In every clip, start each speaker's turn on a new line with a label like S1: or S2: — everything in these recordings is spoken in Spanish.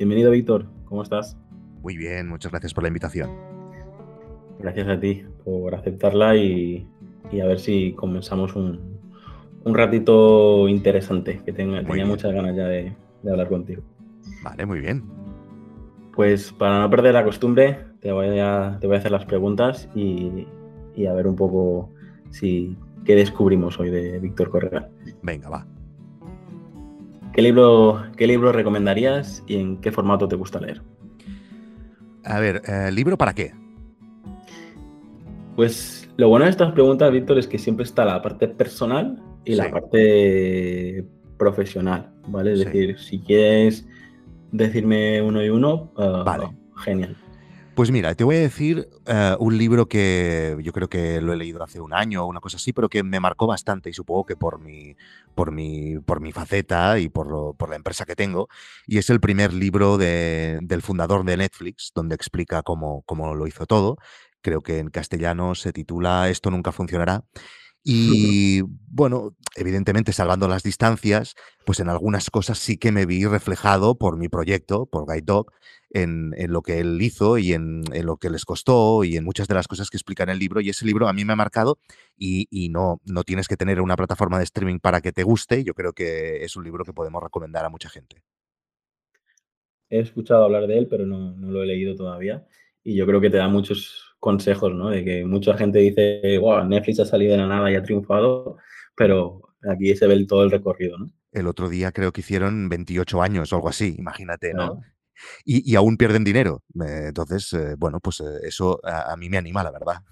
S1: Bienvenido Víctor, ¿cómo estás?
S2: Muy bien, muchas gracias por la invitación.
S1: Gracias a ti por aceptarla y, a ver si comenzamos un, ratito interesante, que tenga, tenía muchas ganas ya de, hablar contigo.
S2: Vale, muy bien.
S1: Pues para no perder la costumbre, te voy a, te voy a hacer las preguntas y, a ver un poco si qué descubrimos hoy de Víctor Correa.
S2: Venga, va.
S1: ¿Qué libro, ¿Qué libro recomendarías y en qué formato te gusta leer?
S2: A ver, eh, ¿libro para qué?
S1: Pues lo bueno de estas preguntas, Víctor, es que siempre está la parte personal y la parte profesional, ¿vale? Es decir, si quieres decirme uno y uno, ah, vale. genial.
S2: Pues mira, te voy a decir eh, un libro que yo creo que lo he leído hace un año o una cosa así, pero que me marcó bastante y supongo que por mi, por mi, por mi faceta y por, por la empresa que tengo. Y es el primer libro del fundador de Netflix, donde explica cómo, cómo lo hizo todo. Creo que en castellano se titula Esto nunca funcionará. Y bueno, evidentemente salvando las distancias, pues en algunas cosas sí que me vi reflejado por mi proyecto, por Guide Dog, en, lo que él hizo y en, lo que les costó y en muchas de las cosas que explica en el libro. Y ese libro a mí me ha marcado y, no, no tienes que tener una plataforma de streaming para que te guste. Yo creo que es un libro que podemos recomendar a mucha gente.
S1: He escuchado hablar de él, pero no, no lo he leído todavía. Y yo creo que te da muchos consejos, ¿no? De que mucha gente dice, wow, Netflix ha salido de la nada y ha triunfado, pero aquí se ve todo el recorrido, ¿no?
S2: El otro día creo que hicieron 28 años o algo así, imagínate, ¿no? Y, aún pierden dinero. entonces, eh, bueno, pues eh, eso a, mí me anima, la verdad.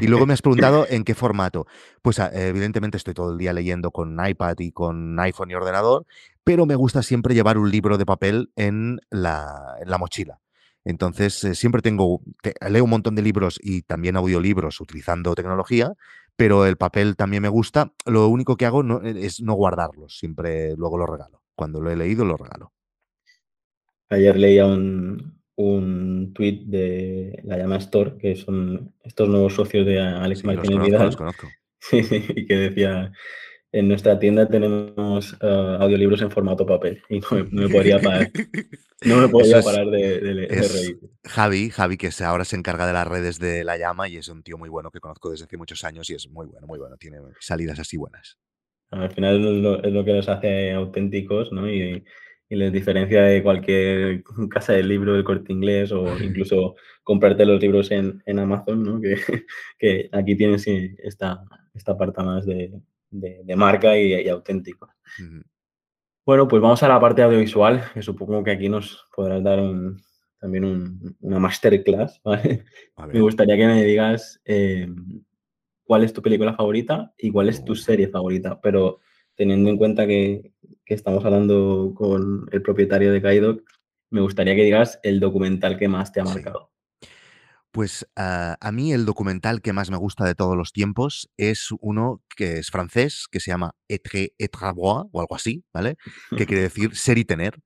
S2: Y luego me has preguntado en qué formato. Pues ah, evidentemente estoy todo el día leyendo con iPad y con iPhone y ordenador, pero me gusta siempre llevar un libro de papel en la, en la mochila. Entonces, eh, siempre tengo, leo un montón de libros y también audiolibros utilizando tecnología, pero el papel también me gusta. Lo único que hago e, es no guardarlos, siempre luego lo regalo. Cuando lo he leído, lo regalo.
S1: Ayer leía un, un tweet de la llama Store, que son estos nuevos socios de Alex Martínez Vidal. Los conozco. Sí, sí, y que decía, en nuestra tienda tenemos uh, audiolibros en formato papel y no, me podría parar, no me podría parar de, reír.
S2: Javi, Javi, que ahora se encarga de las redes de La Llama y es un tío muy bueno que conozco desde hace muchos años y es muy bueno, muy bueno, tiene salidas así buenas.
S1: Al final es lo, que nos hace auténticos ¿no? y, y, les diferencia de cualquier casa de libro del corte inglés o incluso comprarte los libros en, en Amazon, ¿no? que, que aquí tienes esta, esta parte más de de, marca y, auténtico. Bueno, pues vamos a la parte audiovisual, que supongo que aquí nos podrás dar también una masterclass. Me gustaría que me digas eh, cuál es tu película favorita y cuál es tu serie favorita, pero teniendo en cuenta que, estamos hablando con el propietario de Kaido, me gustaría que digas el documental que más te ha marcado.
S2: Pues ah, a mí el documental que más me gusta de todos los tiempos es uno que es francés, que se llama Etre et o algo así, ¿vale? Que quiere decir ser y tener.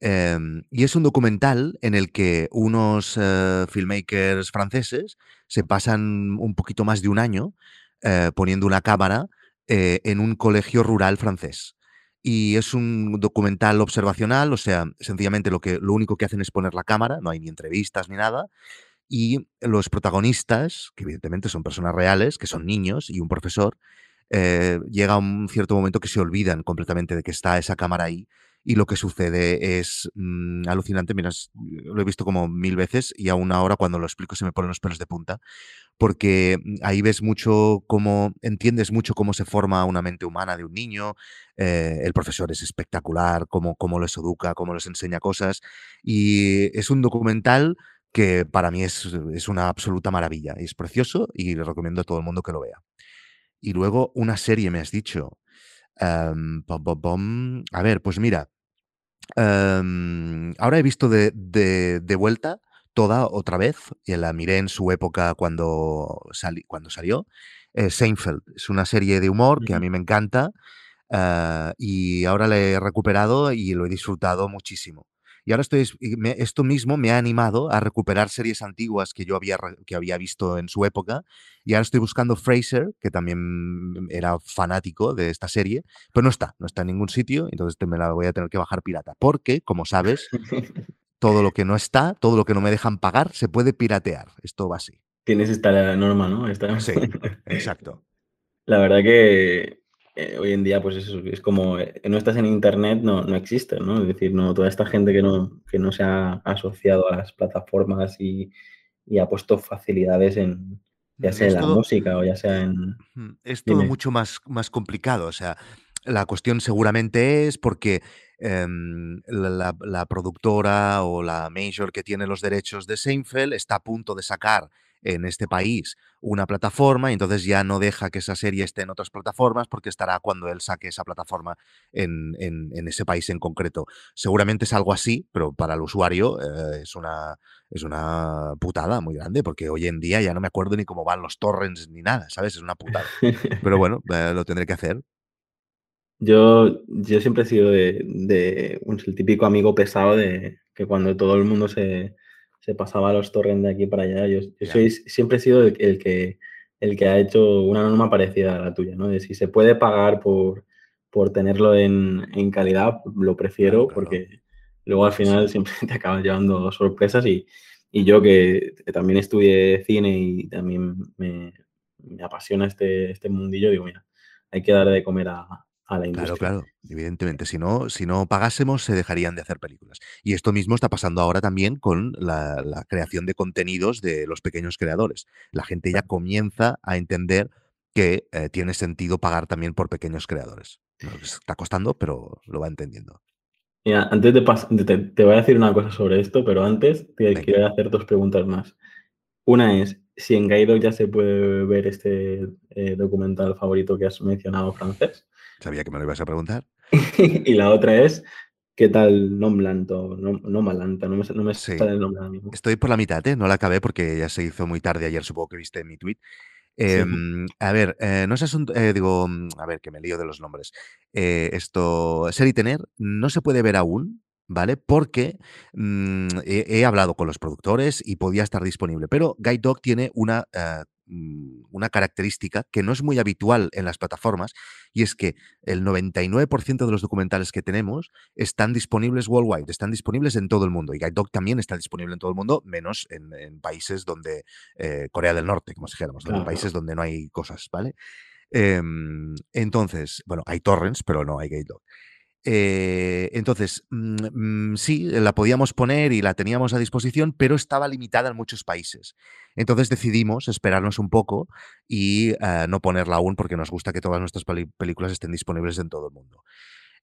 S2: Em, y es un documental en el que unos eh, filmmakers franceses se pasan un poquito más de un año eh, poniendo una cámara eh, en un colegio rural francés. Y es un documental observacional, o sea, sencillamente lo, que, lo único que hacen es poner la cámara, no hay ni entrevistas ni nada, y los protagonistas, que evidentemente son personas reales, que son niños y un profesor, eh, llega un cierto momento que se olvidan completamente de que está esa cámara ahí y lo que sucede es mm, alucinante. Mira, lo he visto como mil veces y aún ahora cuando lo explico se me ponen los pelos de punta, porque mm, ahí ves mucho cómo, entiendes mucho cómo se forma una mente humana de un niño. Eh, el profesor es espectacular, cómo, cómo les educa, cómo les enseña cosas. Y es un documental que para mí es, una absoluta maravilla. Es precioso y le recomiendo a todo el mundo que lo vea. Y luego una serie, me has dicho. Em, pom, pom, pom. A ver, pues mira, em, ahora he visto de, de- de vuelta toda otra vez, y la miré en su época cuando, sali- cuando salió. eh, Seinfeld es una serie de humor que a mí me encanta ah, y ahora la he recuperado y lo he disfrutado muchísimo. Y ahora estoy, me- esto mismo me ha animado a recuperar series antiguas que yo había, que había visto en su época. Y ahora estoy buscando Fraser, que también era fanático de esta serie, pero no está, no está en ningún sitio, entonces te- me la voy a tener que bajar pirata. Porque, como sabes, todo lo que no está, todo lo que no me dejan pagar, se puede piratear. Esto va así.
S1: Tienes esta norma, ¿no? Esta
S2: Sí, exacto.
S1: La verdad que, eh, hoy en día, pues eso, es como, eh, no estás en Internet, no no existe, ¿no? Es decir, no toda esta gente que no que no se ha asociado a las plataformas y y ha puesto facilidades en, ya
S2: Mm,
S1: sea en
S2: Es
S1: la
S2: todo,
S1: música o ya sea en
S2: es todo
S1: dime.
S2: mucho más, más complicado. O sea, la cuestión seguramente es porque em, la productora o la major que tiene los derechos de Seinfeld está a punto de sacar en este país una plataforma y entonces ya no deja que esa serie esté en otras plataformas porque estará cuando él saque esa plataforma en, en- en ese país en concreto. Seguramente es algo así, pero para el usuario eh, es una, es una putada muy grande, porque hoy en día ya no me acuerdo ni cómo van los torrents ni nada, ¿sabes? Es una putada. Pero bueno, eh, lo tendré que hacer.
S1: Yo yo siempre he sido de de, pues, el típico amigo pesado de que cuando todo el mundo se se pasaba los torrents de aquí para allá, yo soy siempre he sido el el que el que ha hecho una norma parecida a la tuya, ¿no? De si se puede pagar por por tenerlo en en calidad, lo prefiero,
S2: claro.
S1: porque luego al
S2: sí.
S1: final siempre te acabas llevando sorpresas y y yo que también estudié cine y también me me apasiona este este mundillo, digo: "Mira, hay que dar de comer a a la
S2: Claro,
S1: industria".
S2: claro. Evidentemente, si no, si no pagásemos, se dejarían de hacer películas. Y esto mismo está pasando ahora también con la, la creación de contenidos de los pequeños creadores. La gente ya comienza a entender que eh, tiene sentido pagar también por pequeños creadores. Nos está costando, pero lo va entendiendo.
S1: Mira, antes de pas de te te voy a decir una cosa sobre esto, pero antes te
S2: Venga,
S1: quiero hacer 2 preguntas más. Una es, si en Gaido ya se puede ver este, eh, documental favorito que has mencionado francés.
S2: Sabía que me lo ibas a preguntar.
S1: Y la otra es, ¿qué tal Nomadland o No me no me
S2: Sí,
S1: sale el nombre ahora mismo.
S2: estoy por la mitad, ¿eh? No la acabé porque ya se hizo muy tarde ayer, supongo que viste mi tweet.
S1: Sí.
S2: Em, a ver, eh, no es asunto, eh, digo, a ver, que me lío de los nombres. Eh, esto, Ser y Tener no se puede ver aún, ¿vale? Porque mm, he, he hablado con los productores y podía estar disponible, pero Guide Dog tiene una, una característica que no es muy habitual en las plataformas y es que el 99% de los documentales que tenemos están disponibles worldwide, están disponibles en todo el mundo y Guide Dog también está disponible en todo el mundo, menos en, en países donde eh, Corea del Norte, como si dijéramos, en países donde no hay cosas, ¿vale? Em, entonces, bueno, hay torrents, pero no hay Gate Dog. Eh, entonces, mm, mm, sí, la podíamos poner y la teníamos a disposición, pero estaba limitada en muchos países. Entonces decidimos esperarnos un poco y eh, no ponerla aún porque nos gusta que todas nuestras películas estén disponibles en todo el mundo.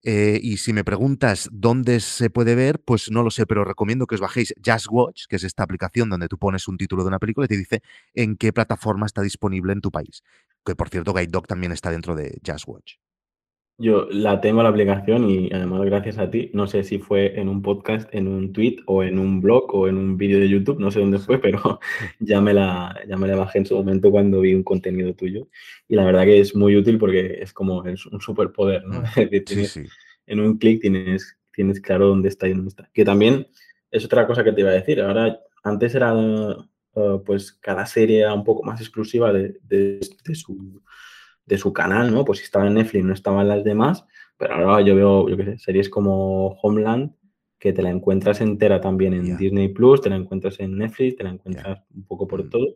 S2: Eh, y si me preguntas dónde se puede ver, pues no lo sé, pero recomiendo que os bajéis Just Watch, que es esta aplicación donde tú pones un título de una película y te dice en qué plataforma está disponible en tu país. Que por cierto, Guide Dog también está dentro de Just Watch.
S1: Yo la tengo la aplicación y además gracias a ti, no sé si fue en un podcast, en un tweet o en un blog o en un vídeo de YouTube, no sé dónde fue, pero ya me la ya me la bajé en su momento cuando vi un contenido tuyo. Y la verdad que es muy útil porque es como es un superpoder, ¿no?
S2: Sí,
S1: tienes
S2: sí.
S1: en un clic tienes tienes claro dónde está y dónde está. Que también es otra cosa que te iba a decir. Ahora, antes era, eh, pues cada serie era un poco más exclusiva de de de su de su canal, ¿no? Pues si estaba en Netflix, no estaban las demás, pero ahora yo veo, yo qué sé, series como Homeland, que te la encuentras entera también en Disney Plus, te la encuentras en Netflix, te la encuentras un poco por
S2: Mm,
S1: todo.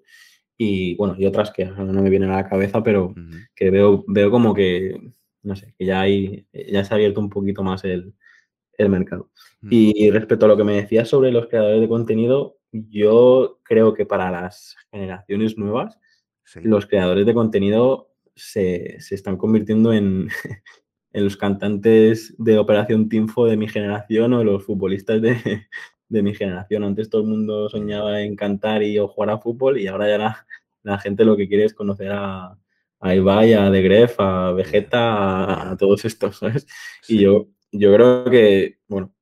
S1: Y bueno, y otras que no me vienen a la cabeza, pero que veo, veo como que, no sé, que ya hay, ya se ha abierto un poquito más el, el mercado.
S2: mm,
S1: Y respecto a lo que me decías sobre los creadores de contenido, yo creo que para las generaciones nuevas,
S2: Sí,
S1: los creadores de contenido se, se están convirtiendo en, en los cantantes de Operación Triunfo de mi generación o los futbolistas de, de mi generación. Antes todo el mundo soñaba en cantar y o jugar a fútbol y ahora ya la, la gente lo que quiere es conocer a, a Ibai, a De Gref, a Vegeta, a, todos estos, ¿sabes? Y yo, yo creo que, bueno,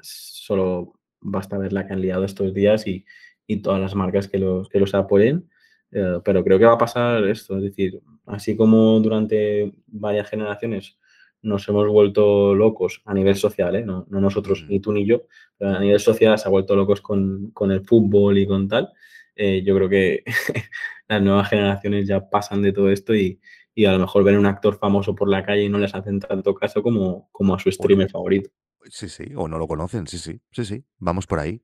S1: solo basta ver la que han liado estos días y, y todas las marcas que los, que los apoyen. Eh, pero creo que va a pasar esto, es decir, así como durante varias generaciones nos hemos vuelto locos a nivel social, ¿eh? no, no, nosotros, ni tú ni yo, pero a nivel social se ha vuelto locos con, con el fútbol y con tal. Eh, yo creo que las nuevas generaciones ya pasan de todo esto y, y, a lo mejor ven un actor famoso por la calle y no les hacen tanto caso como, como a su streamer favorito.
S2: Sí, sí, o no lo conocen, sí, sí, sí, sí, vamos por ahí.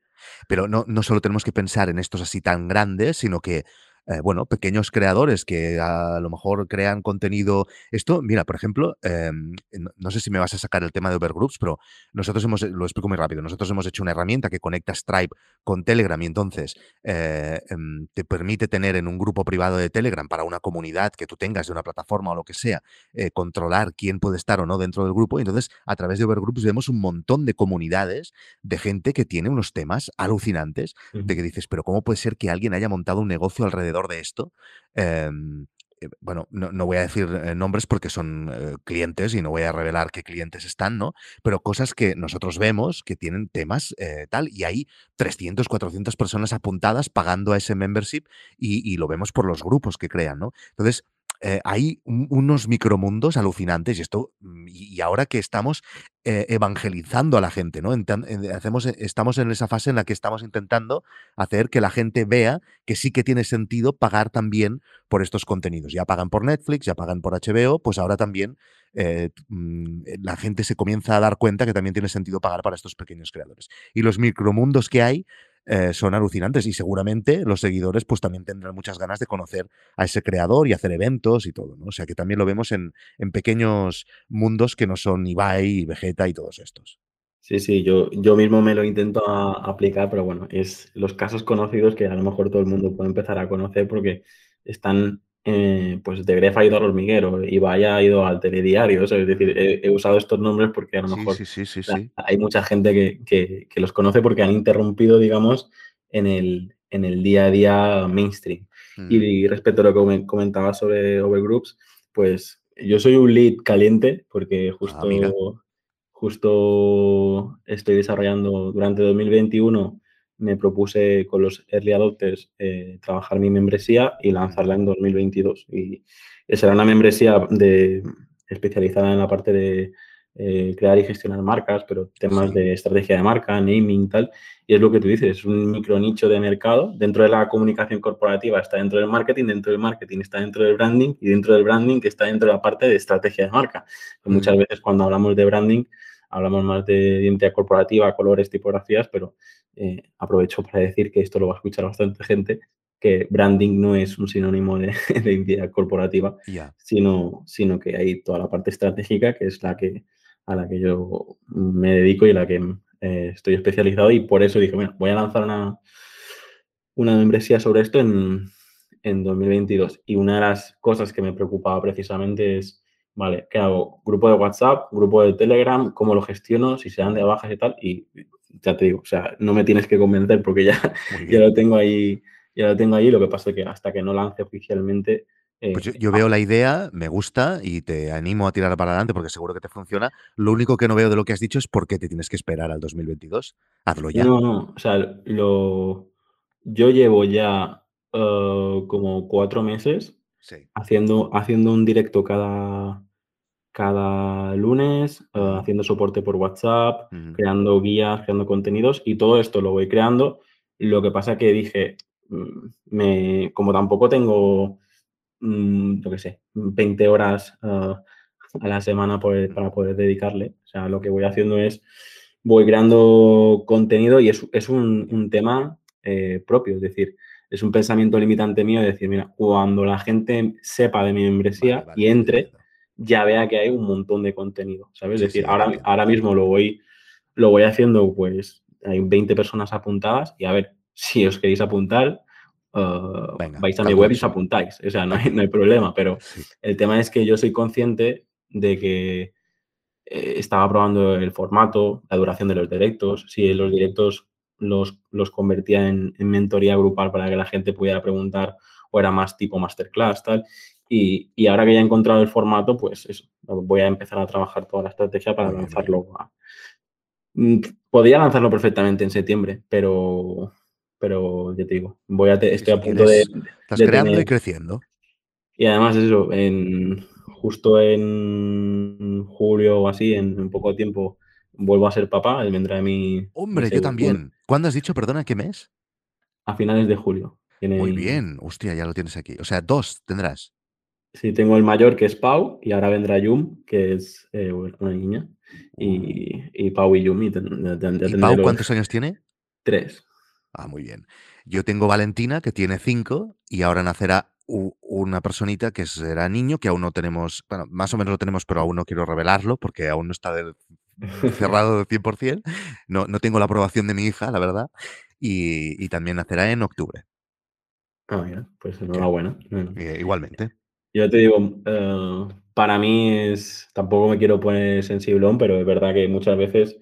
S2: Pero no, no solo tenemos que pensar en estos así tan grandes, sino que eh, bueno, pequeños creadores que a lo mejor crean contenido. Esto, mira, por ejemplo, em, no, sé si me vas a sacar el tema de Overgroups, pero nosotros hemos, lo explico muy rápido, nosotros hemos hecho una herramienta que conecta Stripe con Telegram y entonces eh, em, te permite tener en un grupo privado de Telegram para una comunidad que tú tengas de una plataforma o lo que sea, eh, controlar quién puede estar o no dentro del grupo. Y entonces, a través de Overgroups vemos un montón de comunidades de gente que tiene unos temas alucinantes, de que dices, pero ¿cómo puede ser que alguien haya montado un negocio alrededor de esto. Em, eh, bueno, no, voy a decir eh, nombres porque son eh, clientes y no voy a revelar qué clientes están, ¿no? Pero cosas que nosotros vemos que tienen temas tal y hay 300, 400 personas apuntadas pagando a ese membership y, y, lo vemos por los grupos que crean, ¿no? Entonces, eh, hay unos micromundos alucinantes y esto mm, y, ahora que estamos eh, evangelizando a la gente, ¿no? hacemos, eh, estamos en esa fase en la que estamos intentando hacer que la gente vea que sí que tiene sentido pagar también por estos contenidos. Ya pagan por Netflix, ya pagan por HBO, pues ahora también mm, la gente se comienza a dar cuenta que también tiene sentido pagar para estos pequeños creadores. Y los micromundos que hay eh, son alucinantes y seguramente los seguidores pues también tendrán muchas ganas de conocer a ese creador y hacer eventos y todo, ¿no? O sea que también lo vemos en, en pequeños mundos que no son Ibai y Vegeta y todos estos.
S1: Sí, sí, yo, yo mismo me lo intento aplicar, pero bueno, es los casos conocidos que a lo mejor todo el mundo puede empezar a conocer porque están eh, pues de Gref ha ido al hormiguero, y vaya ha ido al telediario, es decir, he, usado estos nombres porque a lo mejor hay mucha gente que, que, los conoce porque han interrumpido, digamos, en el, en el día a día mainstream. Y, respecto a lo que me comentaba sobre Overgroups, pues yo soy un lead caliente porque ah, justo, justo estoy desarrollando durante 2021 me propuse con los early adopters eh, trabajar mi membresía y lanzarla en 2022. Y será una membresía de, especializada en la parte de eh, crear y gestionar marcas, pero temas de estrategia de marca, naming, tal. Y es lo que tú dices, es un micro nicho de mercado. Dentro de la comunicación corporativa está dentro del marketing, dentro del marketing está dentro del branding y dentro del branding está dentro de la parte de estrategia de marca. Muchas veces cuando hablamos de branding hablamos más de identidad corporativa, colores, tipografías, pero eh, aprovecho para decir que esto lo va a escuchar bastante gente, que branding no es un sinónimo de, identidad corporativa, sino, sino que hay toda la parte estratégica, que es la que, a la que yo me dedico y a la que eh, estoy especializado y por eso dije, bueno, voy a lanzar una, una membresía sobre esto en, en 2022. Y una de las cosas que me preocupaba precisamente es Vale, ¿qué hago? Grupo de WhatsApp, grupo de Telegram, ¿cómo lo gestiono? Si se dan de bajas y tal. Y ya te digo, o sea, no me tienes que convencer porque ya, ya lo tengo ahí, ya lo tengo ahí. Lo que pasa es que hasta que no lance oficialmente.
S2: Eh, pues yo, veo la idea, me gusta y te animo a tirar para adelante porque seguro que te funciona. Lo único que no veo de lo que has dicho es por qué te tienes que esperar al 2022. Hazlo ya.
S1: No, no, o sea, lo, yo llevo ya eh, como cuatro meses Haciendo, haciendo un directo cada, cada lunes, eh, haciendo soporte por WhatsApp, creando guías, creando contenidos y todo esto lo voy creando. Lo que pasa que dije, mm, me, como tampoco tengo, mm, lo que sé, 20 horas eh, a la semana para poder dedicarle, o sea, lo que voy haciendo es, voy creando contenido y es, es un, un tema eh, propio, es decir, es un pensamiento limitante mío de decir, mira, cuando la gente sepa de mi membresía y entre, ya vea que hay un montón de contenido, ¿sabes? es decir, ahora, ahora mismo lo voy, lo voy haciendo, pues hay 20 personas apuntadas y a ver, si os queréis apuntar, uh, vais a mi web y os apuntáis, o sea, no hay, no hay problema, pero el tema es que yo soy consciente de que eh, estaba probando el formato, la duración de los directos, si los directos los, los convertía en, mentoría grupal para que la gente pudiera preguntar o era más tipo masterclass, tal. Y, y, ahora que ya he encontrado el formato, pues eso, voy a empezar a trabajar toda la estrategia para lanzarlo. Mm, podría lanzarlo perfectamente en septiembre, pero, pero ya te digo, voy a estoy a punto de,
S2: Estás creando y creciendo.
S1: Y además eso, en, justo en julio o así, en, un poco tiempo, vuelvo a ser papá, él vendrá de mi...
S2: Hombre, yo también. ¿Cuándo has dicho, perdona, qué mes?
S1: A finales de julio.
S2: Muy bien, hostia, ya lo tienes aquí. O sea, dos tendrás.
S1: Sí, tengo el mayor que es Pau y ahora vendrá Yum, que es eh, una niña. Y, uh. y, Pau y Yum. ¿Y,
S2: Pau cuántos años tiene?
S1: Tres.
S2: Ah, muy bien. Yo tengo Valentina, que tiene cinco, y ahora nacerá una personita que será niño, que aún no tenemos, bueno, más o menos lo tenemos, pero aún no quiero revelarlo porque aún no está cerrado del 100%. No, no tengo la aprobación de mi hija, la verdad. Y, también nacerá en octubre.
S1: Ah, mira, pues enhorabuena.
S2: Eh, igualmente.
S1: Yo te digo, eh, para mí es, tampoco me quiero poner sensiblón, pero es verdad que muchas veces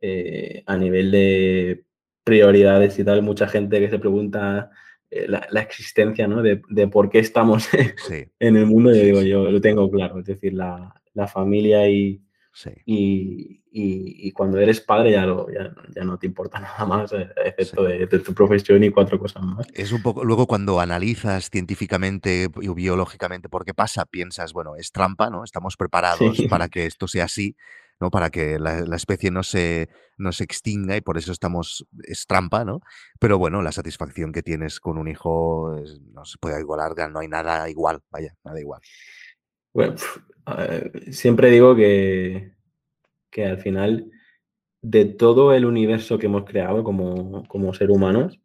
S1: eh, a nivel de prioridades y tal, mucha gente que se pregunta eh, la, existencia, ¿no? De, por qué estamos en el mundo, yo digo, yo lo tengo claro, es decir, la, familia y, y, cuando eres padre ya, ya, no te importa nada más, eh, excepto de, tu profesión y cuatro cosas más.
S2: Es un poco, luego cuando analizas científicamente y biológicamente por qué pasa, piensas, bueno, es trampa, ¿no? Estamos preparados para que esto sea así, ¿no? Para que la, especie no se, no se extinga y por eso estamos, es trampa, ¿no? Pero bueno, la satisfacción que tienes con un hijo no se puede igualar, no hay nada igual, vaya, nada igual.
S1: Bueno, siempre digo que, que al final de todo el universo que hemos creado como, como ser humanos,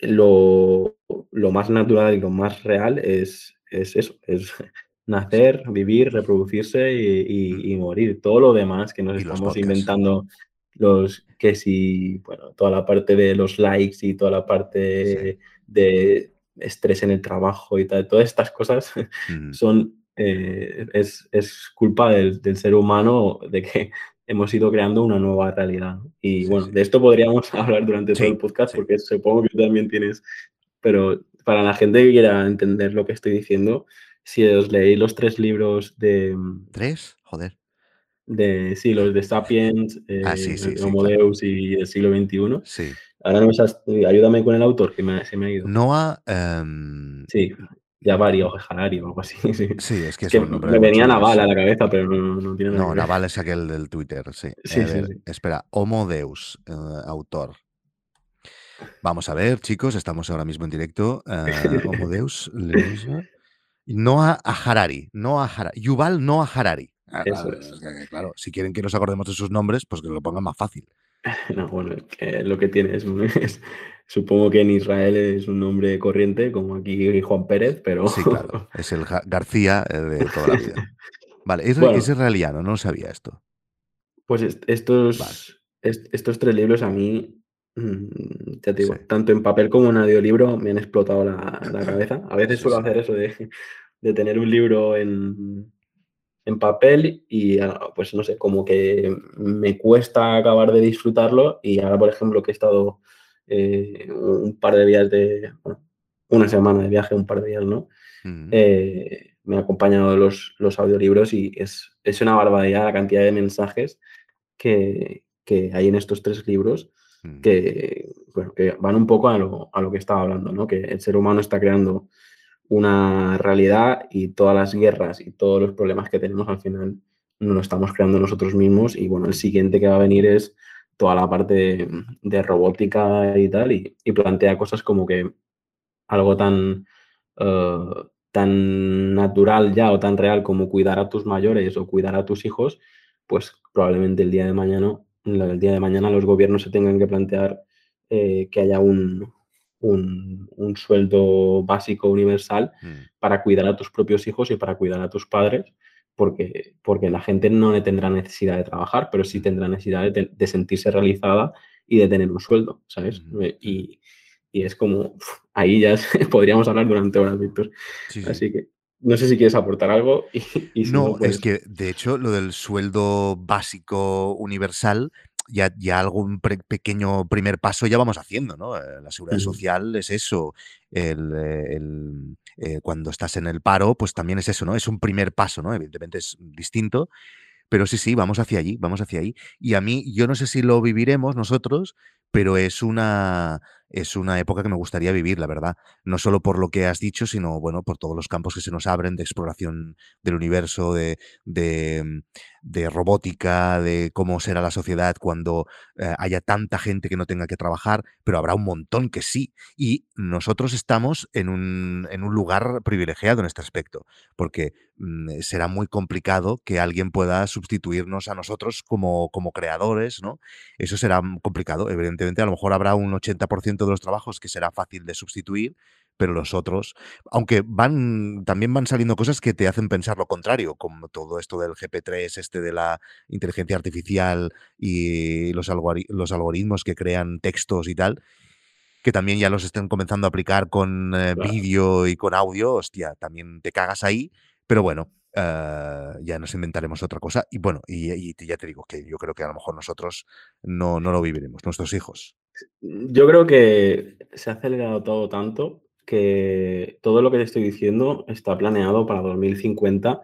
S1: lo, lo, más natural y lo más real es, es eso, es nacer, vivir, reproducirse y, morir. Todo lo demás que nos estamos inventando, los que si, bueno, toda la parte de los likes y toda la parte de estrés en el trabajo y tal, todas estas cosas son, eh, es, culpa del, ser humano de que hemos ido creando una nueva realidad. Y bueno, de esto podríamos hablar durante todo el podcast porque supongo que también tienes, pero para la gente que quiera entender lo que estoy diciendo, si os leí los tres libros de...
S2: Mm, ¿Tres? Joder.
S1: De, sí, los de Sapiens,
S2: ah, sí,
S1: eh, Homo Deus y el siglo XXI.
S2: Sí.
S1: Ahora no me ayúdame con el autor, que se me ha ido.
S2: Noah... Um...
S1: Sí, Yavari o Harari o algo así.
S2: Sí, es que, es un
S1: nombre me venía Naval a la cabeza, pero no, no tiene
S2: nada No, Naval es aquel del Twitter, sí.
S1: sí,
S2: Espera, Homo Deus, eh, autor. Vamos a ver, chicos, estamos ahora mismo en directo. Uh, Homo Deus, no a, Harari, no a Harari. Yuval no a Harari.
S1: Ah, Eso es.
S2: Claro, si quieren que nos acordemos de sus nombres, pues que lo pongan más fácil.
S1: No, bueno, lo que tiene es, supongo que en Israel es un nombre corriente, como aquí Juan Pérez, pero...
S2: Sí, claro, es el García eh, de toda la vida. Vale, es, es israeliano, no sabía esto.
S1: Pues estos, estos tres libros a mí Mm, ya te digo, tanto en papel como en audiolibro me han explotado la, cabeza. A veces suelo hacer eso de, tener un libro en, en, papel y, ah, pues no sé, como que me cuesta acabar de disfrutarlo y ahora, por ejemplo, que he estado eh, un par de días de, bueno, una semana de viaje, un par de días, ¿no? Eh, me han acompañado los, los audiolibros y es, es, una barbaridad la cantidad de mensajes que, que hay en estos tres libros Mm. que, que van un poco a lo, a lo, que estaba hablando, ¿no? que el ser humano está creando una realidad y todas las guerras y todos los problemas que tenemos al final no lo estamos creando nosotros mismos y bueno, el siguiente que va a venir es toda la parte de, robótica y tal y, plantea cosas como que algo tan, eh, tan natural ya o tan real como cuidar a tus mayores o cuidar a tus hijos, pues probablemente el día de mañana el día de mañana los gobiernos se tengan que plantear eh, que haya un, un, sueldo básico universal mm. para cuidar a tus propios hijos y para cuidar a tus padres, porque, porque la gente no tendrá necesidad de trabajar, pero sí tendrá necesidad de, sentirse realizada y de tener un sueldo, ¿sabes? Eh, y, y, es como, ahí ya podríamos hablar durante horas, Víctor. Así que no sé si quieres aportar algo. Y,
S2: no, es pues que de hecho lo del sueldo básico universal ya, ya algún pequeño primer paso ya vamos haciendo, ¿no? Eh, la seguridad social es eso. El, eh, cuando estás en el paro, pues también es eso, ¿no? Es un primer paso, ¿no? Evidentemente es distinto, pero sí, sí, vamos hacia allí, vamos hacia allí. Y a mí, yo no sé si lo viviremos nosotros, pero es una, es una época que me gustaría vivir, la verdad. No solo por lo que has dicho, sino, bueno, por todos los campos que se nos abren de exploración del universo, de, de, robótica, de cómo será la sociedad cuando eh, haya tanta gente que no tenga que trabajar, pero habrá un montón que sí. Y nosotros estamos en un, en un lugar privilegiado en este aspecto, porque mm, será muy complicado que alguien pueda sustituirnos a nosotros como, como creadores, ¿no? Eso será complicado. Evidentemente, a lo mejor habrá un 80% de los trabajos que será fácil de sustituir, pero los otros, aunque van, también van saliendo cosas que te hacen pensar lo contrario, como todo esto del GP3, este de la inteligencia artificial y los, los algoritmos que crean textos y tal, que también ya los están comenzando a aplicar con eh, vídeo y con audio, hostia, también te cagas ahí, pero bueno, eh, ya nos inventaremos otra cosa. Y bueno, y, ya te digo que yo creo que a lo mejor nosotros no, no lo viviremos, nuestros hijos.
S1: Yo creo que se ha acelerado todo tanto que todo lo que te estoy diciendo está planeado para 2050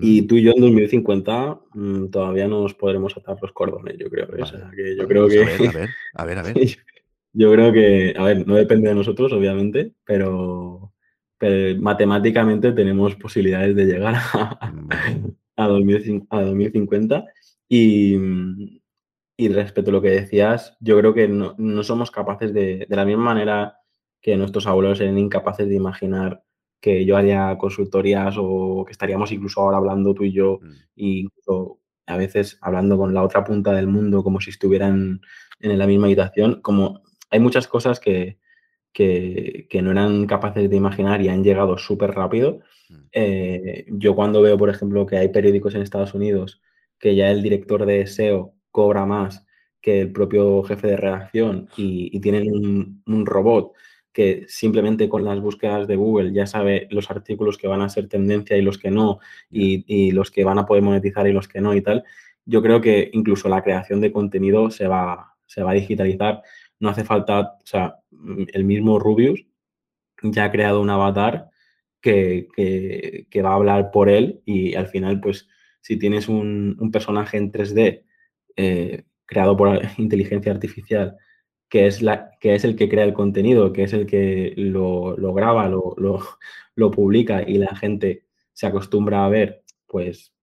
S1: y mm. tú y yo en 2050 mm, todavía no nos podremos atar los cordones, yo creo. ¿eh? que yo creo que...
S2: A ver, a ver, a ver.
S1: yo creo que, a ver, no depende de nosotros, obviamente, pero, matemáticamente tenemos posibilidades de llegar a, a, 2050 y, y respecto a lo que decías, yo creo que no, somos capaces de, de la misma manera que nuestros abuelos eran incapaces de imaginar que yo haría consultorías o que estaríamos incluso ahora hablando tú y yo, mm. y a veces hablando con la otra punta del mundo como si estuvieran en la misma habitación, como hay muchas cosas que, que, no eran capaces de imaginar y han llegado súper rápido. Mm. Eh, yo cuando veo, por ejemplo, que hay periódicos en Estados Unidos que ya el director de SEO cobra más que el propio jefe de redacción y, tienen un, robot que simplemente con las búsquedas de Google ya sabe los artículos que van a ser tendencia y los que no, y, los que van a poder monetizar y los que no y tal, yo creo que incluso la creación de contenido se va, se va a digitalizar. No hace falta, o sea, el mismo Rubius ya ha creado un avatar que, que, va a hablar por él y al final, pues, si tienes un, personaje en 3D eh, creado por inteligencia artificial, que es, la, que es el que crea el contenido, que es el que lo, graba, lo, lo, publica y la gente se acostumbra a ver, pues,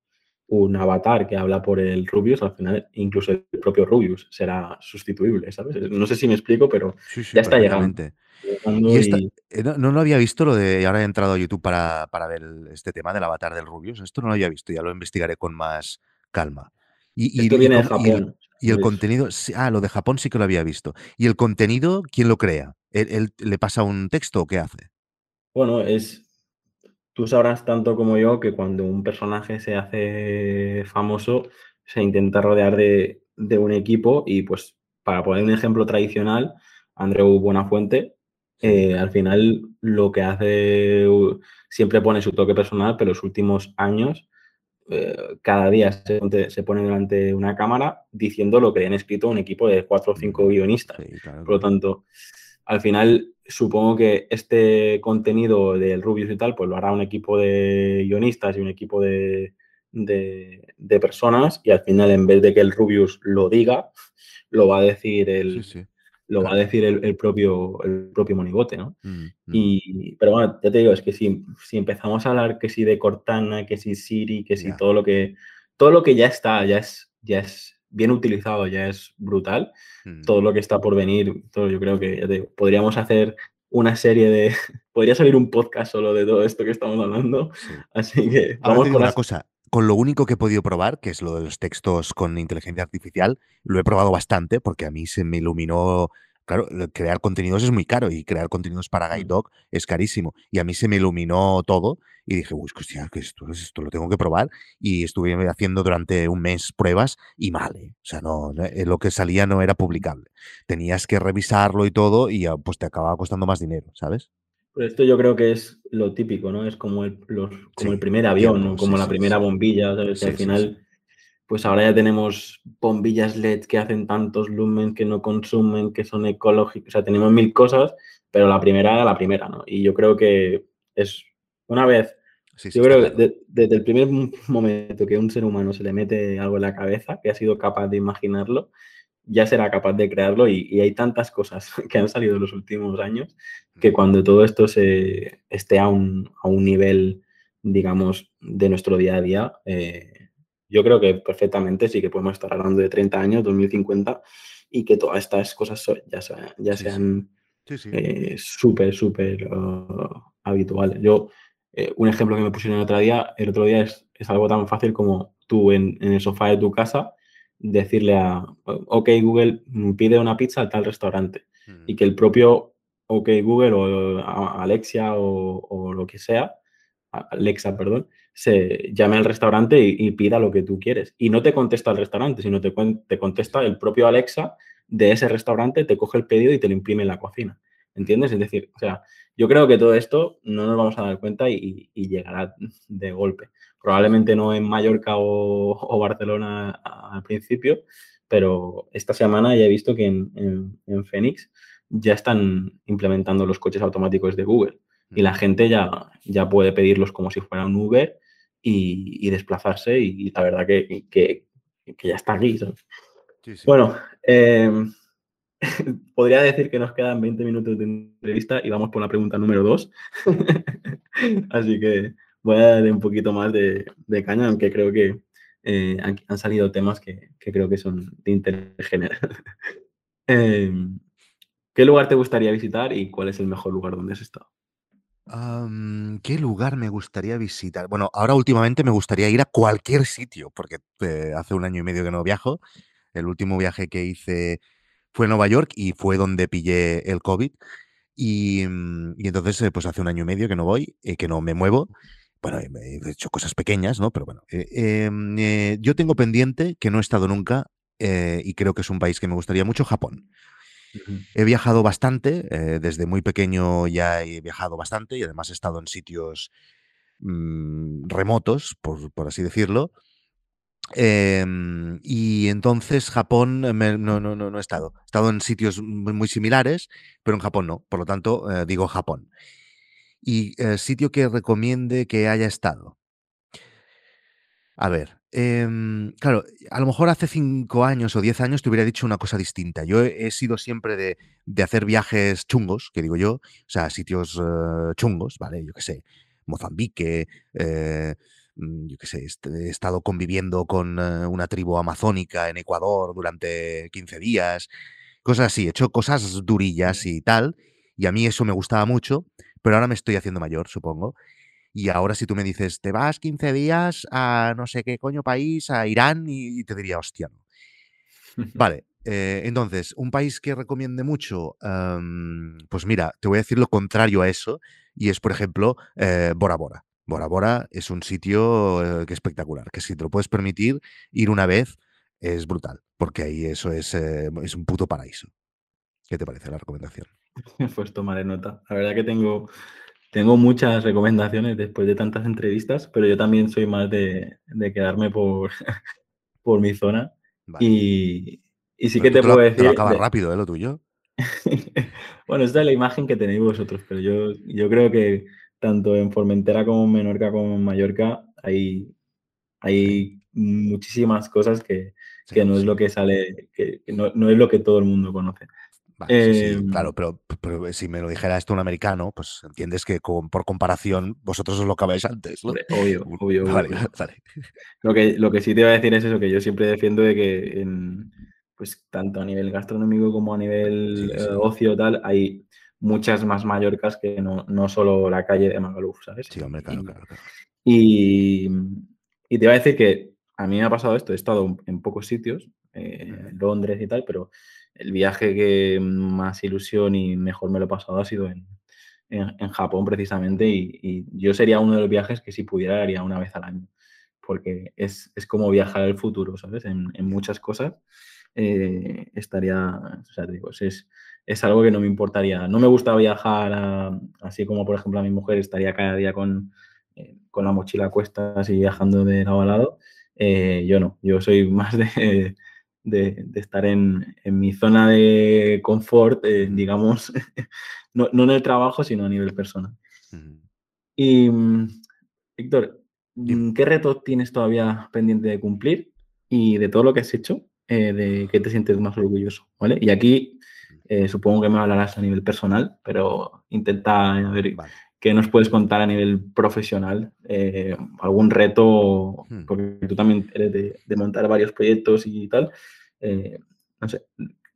S1: un avatar que habla por el Rubius, al final incluso el propio Rubius será sustituible, ¿sabes? No sé si me explico, pero ya está llegando.
S2: Y eh, no, lo había visto lo de, y ahora he entrado a YouTube para, para ver este tema del avatar del Rubius, esto no lo había visto, ya lo investigaré con más calma.
S1: Y, viene de Japón.
S2: Y el, contenido, ah, lo de Japón sí que lo había visto. ¿Y el contenido, quién lo crea? ¿Él, le pasa un texto o qué hace?
S1: Bueno, es. Tú sabrás tanto como yo que cuando un personaje se hace famoso, se intenta rodear de, un equipo y, pues, para poner un ejemplo tradicional, Andreu Buenafuente, eh, al final lo que hace siempre pone su toque personal, pero los últimos años eh, cada día se, pone delante de una cámara diciendo lo que han escrito un equipo de cuatro o cinco guionistas. Por lo tanto, al final supongo que este contenido del Rubius y tal, pues lo hará un equipo de guionistas y un equipo de, de, personas y al final en vez de que el Rubius lo diga, lo va a decir el, lo va a decir el, propio, el propio monigote, ¿no? Mm, mm. Y, pero bueno, ya te digo, es que si, si empezamos a hablar que si de Cortana, que si Siri, que si todo lo que todo lo que ya está, ya es, ya es bien utilizado, ya es brutal. Mm. Todo lo que está por venir, todo, yo creo que podríamos hacer una serie de. Podría salir un podcast solo de todo esto que estamos hablando. Así que
S2: vamos con una cosa. Con lo único que he podido probar, que es lo de los textos con inteligencia artificial, lo he probado bastante porque a mí se me iluminó. Claro, crear contenidos es muy caro y crear contenidos para Guide Dog es carísimo. Y a mí se me iluminó todo y dije, uy, hostia, que esto, esto lo tengo que probar. Y estuve haciendo durante un mes pruebas y mal, ¿eh? O sea, no, eh, lo que salía no era publicable. Tenías que revisarlo y todo y pues te acababa costando más dinero, ¿sabes?
S1: esto yo creo que es lo típico, ¿no? Es como el, como el primer avión, como la primera bombilla, ¿sabes? al final pues ahora ya tenemos bombillas LED que hacen tantos lumens que no consumen, que son ecológicos, o sea, tenemos mil cosas, pero la primera era la primera, ¿no? Y yo creo que es una vez, yo creo que desde el primer momento que un ser humano se le mete algo en la cabeza, que ha sido capaz de imaginarlo, ya será capaz de crearlo y, hay tantas cosas que han salido en los últimos años que cuando todo esto se esté a un, a un nivel, digamos, de nuestro día a día, eh, yo creo que perfectamente sí que podemos estar hablando de 30 años, 2050, y que todas estas cosas ya, ya sean eh, súper, súper uh, habituales. Yo, eh, un ejemplo que me pusieron el otro día, el otro día es, es algo tan fácil como tú en, en el sofá de tu casa decirle a, ok Google, pide una pizza a tal restaurante y que el propio ok Google o Alexia o, lo que sea, Alexa, perdón, se llame al restaurante y, pida lo que tú quieres. Y no te contesta el restaurante, sino te, te contesta el propio Alexa de ese restaurante, te coge el pedido y te lo imprime en la cocina. ¿Entiendes? Es decir, o sea, yo creo que todo esto no nos vamos a dar cuenta y llegará de golpe. Probablemente no en Mallorca o, Barcelona al principio, pero esta semana ya he visto que en, en, Phoenix ya están implementando los coches automáticos de Google y la gente ya, ya puede pedirlos como si fuera un Uber y, desplazarse y, la verdad que, que, ya está aquí. Bueno, em, podría decir que nos quedan 20 minutos de entrevista y vamos por la pregunta número 2. Así que voy a darle un poquito más de, caña, aunque creo que eh, han, salido temas que, creo que son de interés general. Em, ¿Qué lugar te gustaría visitar y cuál es el mejor lugar donde has estado?
S2: ¿Qué lugar me gustaría visitar? Bueno, ahora últimamente me gustaría ir a cualquier sitio, porque eh, hace un año y medio que no viajo. El último viaje que hice fue a Nueva York y fue donde pillé el COVID. Y, mm, entonces, eh, pues hace un año y medio que no voy, que no me muevo. Bueno, he hecho cosas pequeñas, ¿no? Pero bueno, eh, em, eh, yo tengo pendiente que no he estado nunca eh, y creo que es un país que me gustaría mucho, Japón. He viajado bastante, desde muy pequeño ya he viajado bastante y además he estado en sitios mm, remotos, por, así decirlo. Em, y entonces Japón no, no, no, no he estado. He estado en sitios muy similares, pero en Japón no. Por lo tanto, digo Japón y eh, sitio que recomiende que haya estado. A ver, em, claro, a lo mejor hace cinco años o diez años te hubiera dicho una cosa distinta. Yo he, sido siempre de, hacer viajes chungos, que digo yo, o sea, sitios eh, chungos, ¿vale? Yo qué sé, Mozambique, eh, mm, yo qué sé, he estado conviviendo con una tribu amazónica en Ecuador durante 15 días, cosas así, he hecho cosas durillas y tal, y a mí eso me gustaba mucho, pero ahora me estoy haciendo mayor, supongo. Y ahora si tú me dices, te vas 15 días a no sé qué coño país, a Irán, y, te diría, hostia, no. Vale, eh, entonces, un país que recomiende mucho, em, pues mira, te voy a decir lo contrario a eso, y es, por ejemplo, eh, Bora Bora. Bora Bora es un sitio eh, que espectacular, que si te lo puedes permitir ir una vez, es brutal, porque ahí eso es, es un puto paraíso. ¿Qué te parece la recomendación?
S1: Pues tomaré nota. La verdad que tengo, tengo muchas recomendaciones después de tantas entrevistas, pero yo también soy más de, quedarme por, por mi zona. Y, sí que te puedo decir. Te
S2: acaba rápido, ¿eh? Lo tuyo.
S1: bueno, esta es la imagen que tenéis vosotros, pero yo, yo creo que tanto en Formentera como en Menorca como en Mallorca hay, hay muchísimas cosas que, no es lo que sale, que, no, no, es lo que todo el mundo conoce
S2: claro, em pero, si me lo dijera esto un americano, pues entiendes que por comparación vosotros os lo acabáis antes.
S1: Obvio, obvio, vale, Lo, que, lo que sí te iba a decir es eso, que yo siempre defiendo de que en, pues tanto a nivel gastronómico como a nivel eh, ocio tal, hay muchas más Mallorcas que no, no solo la calle de Magaluf, ¿sabes?
S2: Sí, hombre, claro, claro.
S1: Y, y, te iba a decir que a mí me ha pasado esto, he estado en pocos sitios, eh, Londres y tal, pero el viaje que más ilusión y mejor me lo he pasado ha sido en, Japón precisamente y, yo sería uno de los viajes que si pudiera haría una vez al año, porque es, como viajar al futuro, ¿sabes? En, muchas cosas eh, estaría, o sea, digo, es, es algo que no me importaría. No me gusta viajar así como, por ejemplo, a mi mujer estaría cada día con, eh, con la mochila a cuestas y viajando de lado a lado. Eh, yo no, yo soy más de, de, estar en, en, mi zona de confort, eh, digamos, no, no, en el trabajo, sino a nivel personal. Y, mm, Víctor, mm, ¿qué reto tienes todavía pendiente de cumplir? Y de todo lo que has hecho, eh, ¿de qué te sientes más orgulloso? ¿vale? Y aquí supongo que me hablarás a nivel personal, pero intenta ver qué nos puedes contar a nivel profesional. Eh, algún reto, hmm. porque tú también eres de, montar varios proyectos y tal. no sé,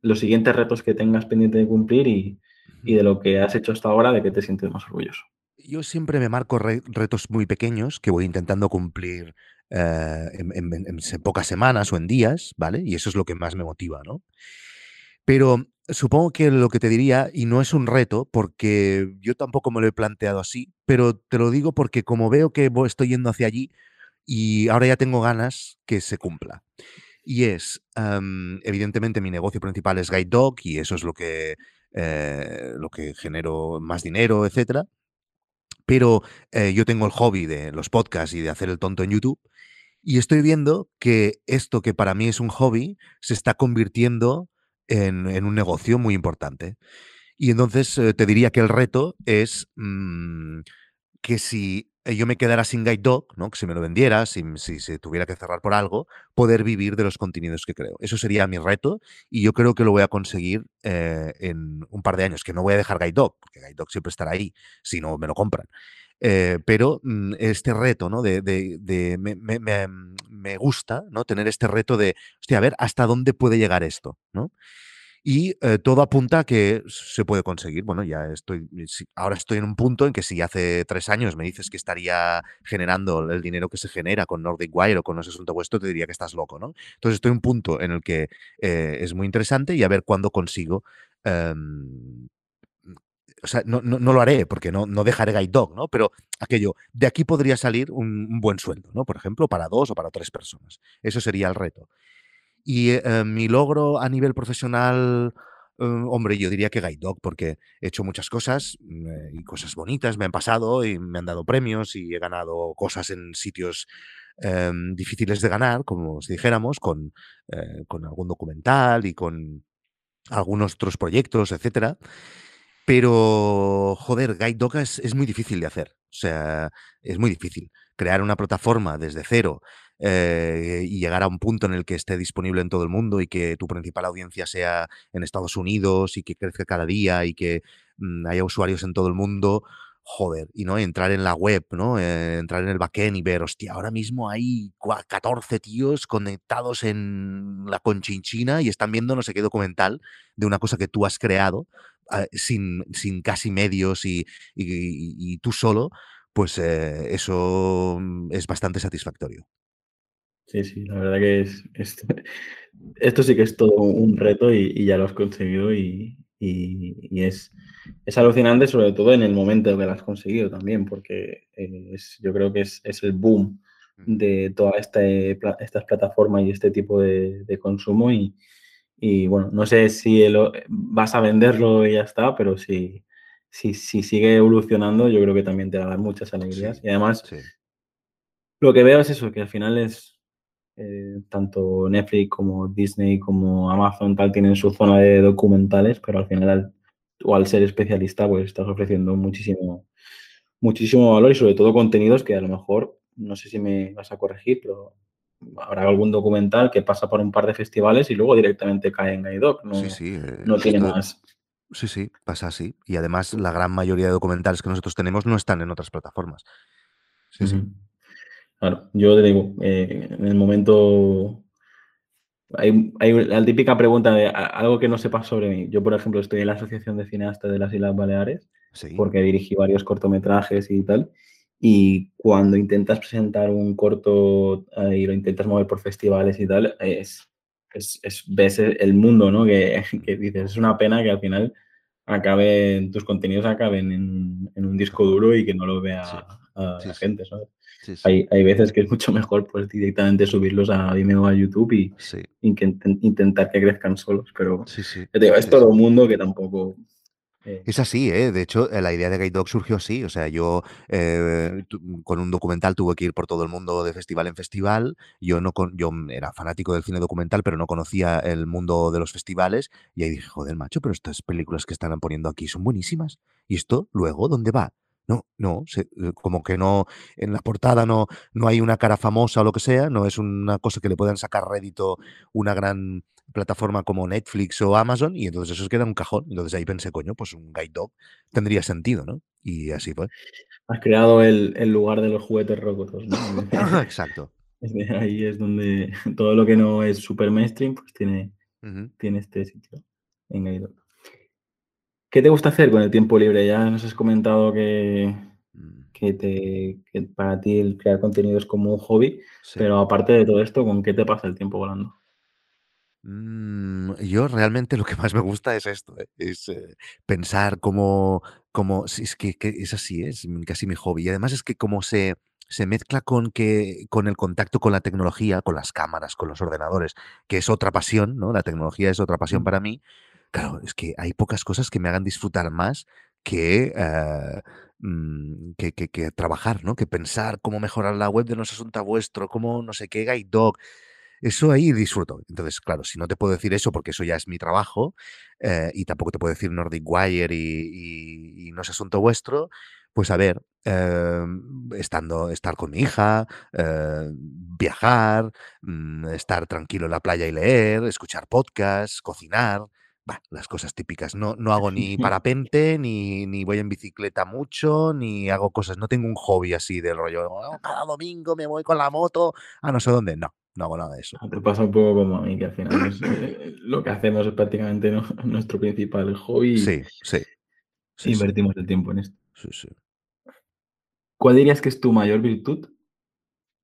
S1: los siguientes retos que tengas pendiente de cumplir y, y de lo que has hecho hasta ahora, de qué te sientes más orgulloso.
S2: Yo siempre me marco retos muy pequeños que voy intentando cumplir eh, en, pocas semanas o en días, ¿vale? Y eso es lo que más me motiva, ¿no? Pero supongo que lo que te diría, y no es un reto, porque yo tampoco me lo he planteado así, pero te lo digo porque como veo que estoy yendo hacia allí y ahora ya tengo ganas que se cumpla. Y es, em, evidentemente, mi negocio principal es Guide Dog y eso es lo que, eh, lo que genero más dinero, etcétera. Pero eh, yo tengo el hobby de los podcasts y de hacer el tonto en YouTube. Y estoy viendo que esto que para mí es un hobby se está convirtiendo en, un negocio muy importante. Y entonces eh, te diría que el reto es mm, que si eh, yo me quedara sin Guide Dog, ¿no? que si me lo vendiera, si, se tuviera que cerrar por algo, poder vivir de los contenidos que creo. Eso sería mi reto y yo creo que lo voy a conseguir eh, en un par de años, que no voy a dejar Guide Dog, porque Guide Dog siempre estará ahí, si no me lo compran. Eh, pero mm, este reto, ¿no? De, me, gusta, ¿no? Tener este reto de, hostia, a ver, ¿hasta dónde puede llegar esto? ¿no? y eh, todo apunta a que se puede conseguir. Bueno, ya estoy, ahora estoy en un punto en que si hace tres años me dices que estaría generando el dinero que se genera con Nordic Wire o con ese asunto vuestro, te diría que estás loco, ¿no? Entonces estoy en un punto en el que eh, es muy interesante y a ver cuándo consigo. Em, o sea, no, lo haré porque no, no dejaré Guide Dog, ¿no? Pero aquello, de aquí podría salir un, buen sueldo, ¿no? Por ejemplo, para dos o para tres personas. Eso sería el reto. Y eh, mi logro a nivel profesional, eh, hombre, yo diría que Guide Dog, porque he hecho muchas cosas mm, eh, y cosas bonitas me han pasado y me han dado premios y he ganado cosas en sitios em, difíciles de ganar, como si dijéramos, con, con algún documental y con algunos otros proyectos, etcétera. Pero, joder, Guide Dog es, es, muy difícil de hacer. O sea, es muy difícil. Crear una plataforma desde cero eh, y llegar a un punto en el que esté disponible en todo el mundo y que tu principal audiencia sea en Estados Unidos y que crezca cada día y que mm, haya usuarios en todo el mundo, joder, y no entrar en la web, ¿no? Eh, entrar en el backend y ver, hostia, ahora mismo hay 14 tíos conectados en la conchinchina y están viendo no sé qué documental de una cosa que tú has creado sin, sin, casi medios y, y, tú solo, pues eh, eso mm, es bastante satisfactorio.
S1: Sí, sí, la verdad que es, esto sí que es todo un reto y, ya lo has conseguido y, es, es, alucinante, sobre todo en el momento que lo has conseguido también, porque es, yo creo que es, el boom mm. de todas este, estas plataformas y este tipo de, consumo y, bueno, no sé si vas a venderlo y ya está, pero si, si, si, sigue evolucionando, yo creo que también te va a dar muchas alegrías. y además, lo que veo es eso, que al final es eh, tanto Netflix como Disney como Amazon tal tienen su zona de documentales, pero al final o al ser especialista pues estás ofreciendo muchísimo, muchísimo valor y sobre todo contenidos que a lo mejor, no sé si me vas a corregir, pero habrá algún documental que pasa por un par de festivales y luego directamente cae en Gaidoc, no, eh, no tiene más.
S2: Sí, sí, pasa así. Y además la gran mayoría de documentales que nosotros tenemos no están en otras plataformas. Sí, sí.
S1: Claro, yo te digo, eh, en el momento hay, la típica pregunta de algo que no sepas sobre mí. Yo, por ejemplo, estoy en la Asociación de Cineastas de las Islas Baleares, porque dirigí varios cortometrajes y tal. Y cuando intentas presentar un corto eh, y lo intentas mover por festivales y tal, es, es, ves el mundo, ¿no? Que, que, dices, es una pena que al final acaben, tus contenidos acaben en, un disco duro y que no lo vea a la gente, ¿sabes? Hay, hay, veces que es mucho mejor pues directamente subirlos a Vimeo o a YouTube y, intentar que crezcan solos, pero es todo un mundo que tampoco
S2: Es así, ¿eh? De hecho, eh, la idea de Guide Dog surgió así. O sea, yo eh, tu- con un documental tuve que ir por todo el mundo de festival en festival. Yo no con, yo era fanático del cine documental, pero no conocía el mundo de los festivales. Y ahí dije, joder, macho, pero estas películas que están poniendo aquí son buenísimas. ¿Y esto luego dónde va? No, no, se- eh, como que no, en la portada no, no hay una cara famosa o lo que sea, no es una cosa que le puedan sacar rédito una gran plataforma como Netflix o Amazon y entonces eso queda en un cajón. Entonces ahí pensé, coño, pues un guide dog tendría sentido, ¿no? Y así fue.
S1: has creado el, el lugar de los juguetes rotos, ¿no?
S2: Exacto.
S1: Ahí es donde todo lo que no es super mainstream, pues tiene, tiene este sitio en Guide Dog. ¿Qué te gusta hacer con el tiempo libre? Ya nos has comentado que,
S2: Mm,
S1: que, te, que para ti el crear contenido es como un hobby,
S2: sí.
S1: pero aparte de todo esto, ¿con qué te pasa el tiempo volando?
S2: Mm, yo realmente lo que más me gusta es esto, ¿eh? es eh, pensar cómo, cómo es que, que es así, es casi mi hobby. Y además es que como se, se mezcla con que con el contacto con la tecnología, con las cámaras, con los ordenadores, que es otra pasión, ¿no? La tecnología es otra pasión para mí. Claro, es que hay pocas cosas que me hagan disfrutar más que, eh, mm, que, que- que trabajar, ¿no? Que pensar cómo mejorar la web de No es asunto vuestro, cómo no sé qué, Guide Dog. Eso ahí disfruto. Entonces, claro, si no te puedo decir eso porque eso ya es mi trabajo eh, y tampoco te puedo decir Nordic Wire y, y- y no es asunto vuestro, pues a ver, eh, estando, estar con mi hija, eh, viajar, mm, estar tranquilo en la playa y leer, escuchar podcasts, cocinar. bah, las cosas típicas. No, no hago ni parapente, ni, ni voy en bicicleta mucho, ni hago cosas. No tengo un hobby así del rollo. "Oh, cada domingo me voy con la moto a no sé dónde. No, no hago nada de eso.
S1: Te pasa un poco como a mí, que al final es, eh, lo que hacemos es prácticamente ¿no? nuestro principal hobby
S2: Sí, sí,
S1: invertimos el tiempo en esto.
S2: sí, sí.
S1: ¿Cuál dirías que es tu mayor virtud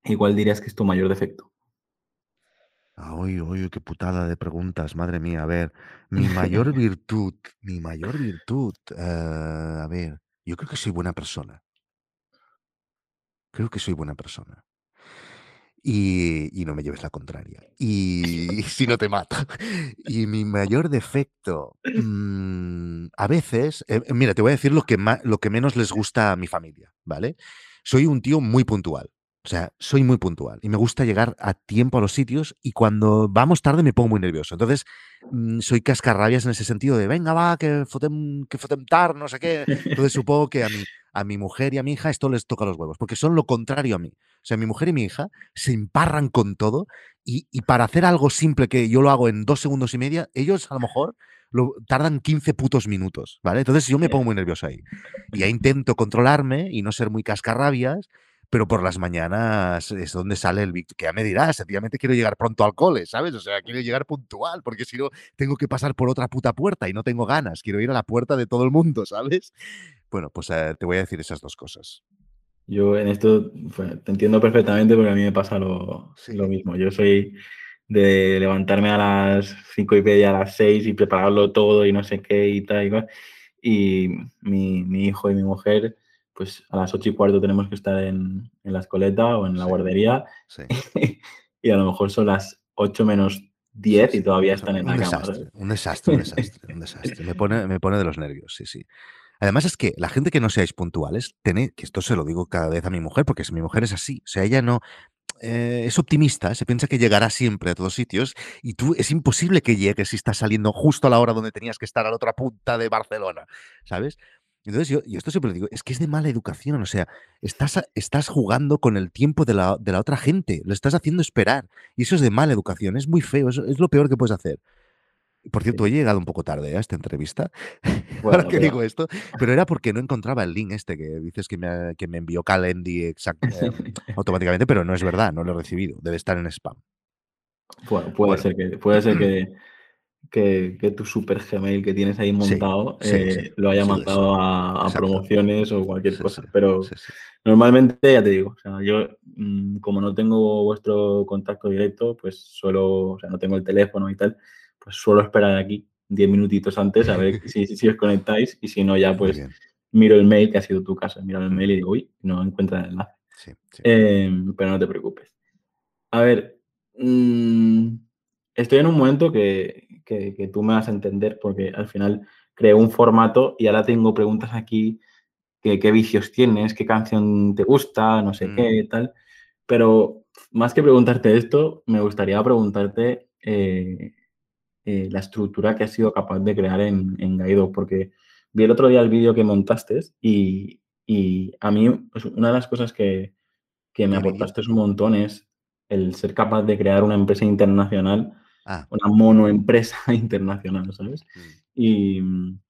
S1: y cuál dirías que es tu mayor defecto?
S2: Ah, uy, uy, qué putada de preguntas, madre mía. A ver, mi mayor virtud, mi mayor virtud. eh, a ver, yo creo que soy buena persona. Creo que soy buena persona. Y, y no me lleves la contraria. Y si no te mato. Y mi mayor defecto. mm, a veces, eh, mira, te voy a decir lo que, ma- lo que menos les gusta a mi familia, ¿vale? Soy un tío muy puntual. O sea, soy muy puntual y me gusta llegar a tiempo a los sitios y cuando vamos tarde me pongo muy nervioso. Entonces, mm, soy cascarrabias en ese sentido de, venga, va, que fotem, que fotem tar, no sé qué. Entonces, supongo que a mi, a mi mujer y a mi hija esto les toca los huevos, porque son lo contrario a mí. O sea, mi mujer y mi hija se emparran con todo y, y para hacer algo simple que yo lo hago en dos segundos y media, ellos a lo mejor lo, tardan 15 putos minutos, ¿vale? Entonces yo me pongo muy nervioso ahí. Y ya intento controlarme y no ser muy cascarrabias, pero por las mañanas es donde sale el Víctor, que ya me dirás, sencillamente quiero llegar pronto al cole, ¿sabes? O sea, quiero llegar puntual, porque si no tengo que pasar por otra puta puerta y no tengo ganas, quiero ir a la puerta de todo el mundo, ¿sabes? Bueno, pues eh, te voy a decir esas dos cosas.
S1: Yo en esto pues, te entiendo perfectamente porque a mí me pasa lo,
S2: Sí.
S1: lo mismo. Yo soy de levantarme a las cinco y media, a las seis y prepararlo todo y no sé qué y tal y cual. Y mi, mi hijo y mi mujer, pues a las ocho y cuarto tenemos que estar en, en la escoleta o en la
S2: Sí.
S1: guardería
S2: Sí.
S1: y a lo mejor son las ocho menos diez
S2: Sí,
S1: y
S2: sí.
S1: todavía están en
S2: un
S1: la
S2: desastre, un desastre, un desastre, un desastre. Me pone, me pone de los nervios, sí, sí. Además es que la gente que no seáis puntuales, tenéis, que esto se lo digo cada vez a mi mujer, porque mi mujer es así, o sea, ella no eh, es optimista, se piensa que llegará siempre a todos sitios y tú es imposible que llegues si estás saliendo justo a la hora donde tenías que estar a la otra punta de Barcelona, ¿sabes? Entonces yo, yo esto siempre digo, es que es de mala educación, o sea, estás, estás jugando con el tiempo de la, de la otra gente, lo estás haciendo esperar y eso es de mala educación, es muy feo, es, es lo peor que puedes hacer. Por cierto, he llegado un poco tarde a esta entrevista, ahora
S1: Bueno,
S2: que
S1: pero-
S2: digo esto, pero era porque no encontraba el link este que dices que me, que me envió Calendly exact- eh, automáticamente, pero no es verdad, no lo he recibido, debe estar en spam.
S1: Bueno, puede
S2: Bueno.
S1: ser que, puede ser que, que, que tu super Gmail que tienes ahí montado
S2: sí,
S1: eh,
S2: sí,
S1: lo haya mandado a, promociones o cualquier cosa. Pero normalmente, ya te digo, o sea, yo mm, como no tengo vuestro contacto directo, pues suelo, o sea, no tengo el teléfono y tal, pues suelo esperar aquí 10 minutitos antes a ver si, si, os conectáis y si no ya pues miro el mail, que ha sido tu caso, miro el mail y digo, uy, no encuentra el enlace. Eh, pero no te preocupes. A ver, mm, estoy en un momento que, que- que tú me vas a entender porque al final creé un formato y ahora tengo preguntas aquí, que, qué vicios tienes, qué canción te gusta, no sé qué,
S2: Mm.
S1: tal. Pero más que preguntarte esto, me gustaría preguntarte eh, eh, la estructura que has sido capaz de crear en, en Gaido, porque vi el otro día el vídeo que montaste y, y a mí pues, una de las cosas que, que me aportaste un montón es el ser capaz de crear una empresa internacional,
S2: Ah.
S1: una monoempresa internacional, ¿sabes?
S2: Mm.
S1: Y mm,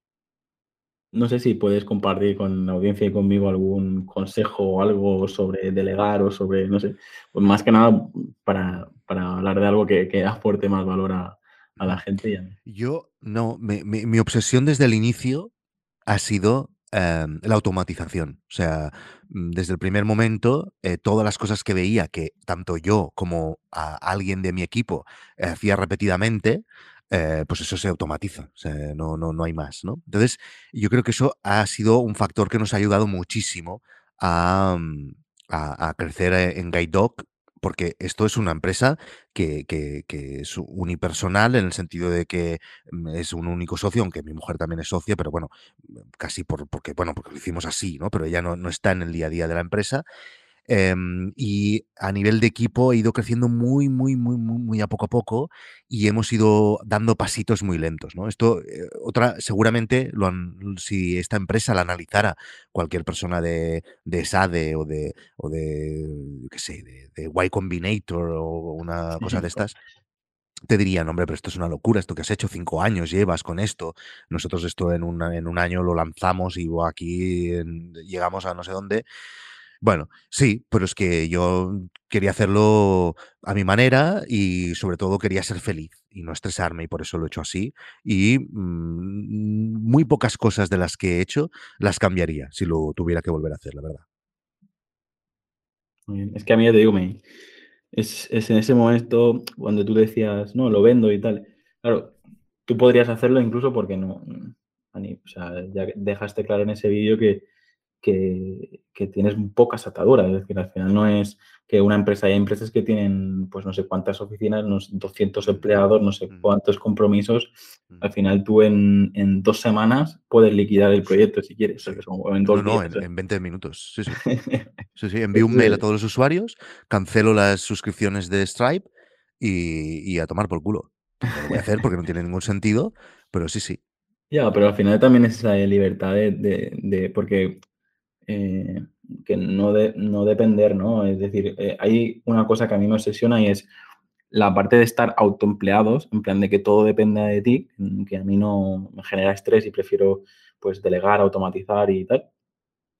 S1: no sé si puedes compartir con la audiencia y conmigo algún consejo o algo sobre delegar o sobre, no sé, pues más que nada para, para hablar de algo que, que aporte más valor a, a la
S2: Ujú.
S1: gente. y a-
S2: Yo no, me- me- mi obsesión desde el inicio ha sido em, la automatización. O sea, mm, desde el primer momento, eh, todas las cosas que veía que tanto yo como a alguien de mi equipo hacía repetidamente, eh, pues eso se automatiza. No, no, no hay más, ¿no? Entonces, yo creo que eso ha sido un factor que nos ha ayudado muchísimo a, mm, a- a crecer eh, en Guide Dog, porque esto es una empresa que, que- que es unipersonal en el sentido de que mm, es un único socio, aunque mi mujer también es socia, pero bueno, casi por, porque, bueno, porque lo hicimos así, ¿no? Pero ella no, no está en el día a día de la empresa. Em, y a nivel de equipo he ido creciendo muy, muy, muy, muy, muy a poco a poco y hemos ido dando pasitos muy lentos, ¿no? Esto, eh, otra, seguramente, lo han- si esta empresa la analizara cualquier persona de, de SADE o de, o de, qué sé, de, de Y Combinator o una cosa de estas, te dirían, hombre, pero esto es una locura, esto que has hecho, cinco años llevas con esto. Nosotros esto en, una- en un año lo lanzamos y aquí en- llegamos a no sé dónde. Bueno, sí, pero es que yo quería hacerlo a mi manera y sobre todo quería ser feliz y no estresarme y por eso lo he hecho así. Y mm, muy pocas cosas de las que he hecho las cambiaría si lo tuviera que volver a hacer, la verdad.
S1: Muy bien. Es que a mí ya te digo, me, es, es en ese momento cuando tú decías, no, lo vendo y tal. Claro, tú podrías hacerlo incluso porque no, Ani, o sea, ya dejaste claro en ese vídeo que, que, que tienes pocas ataduras. Es decir, al final no es que una empresa, hay empresas que tienen, pues no sé cuántas oficinas, unos 200
S2: Mm,
S1: empleados, no sé
S2: mm,
S1: cuántos compromisos.
S2: mm.
S1: Al final tú en, en dos semanas puedes liquidar el proyecto si quieres, en
S2: No,
S1: dos
S2: no,
S1: días.
S2: en,
S1: o sea.
S2: en 20 minutos. Sí, sí. Sí, sí, envío un mail a todos los usuarios, cancelo las suscripciones de Stripe y, y a tomar por culo. No lo voy a hacer porque no tiene ningún sentido, pero sí, sí.
S1: Ya, pero al final también es esa libertad de, de- de- porque eh, que no, de, no depender, ¿no? Es decir, eh, hay una cosa que a mí me obsesiona y es la parte de estar autoempleados, en plan de que todo dependa de ti, mm, que a mí no me genera estrés y prefiero pues delegar, automatizar y tal.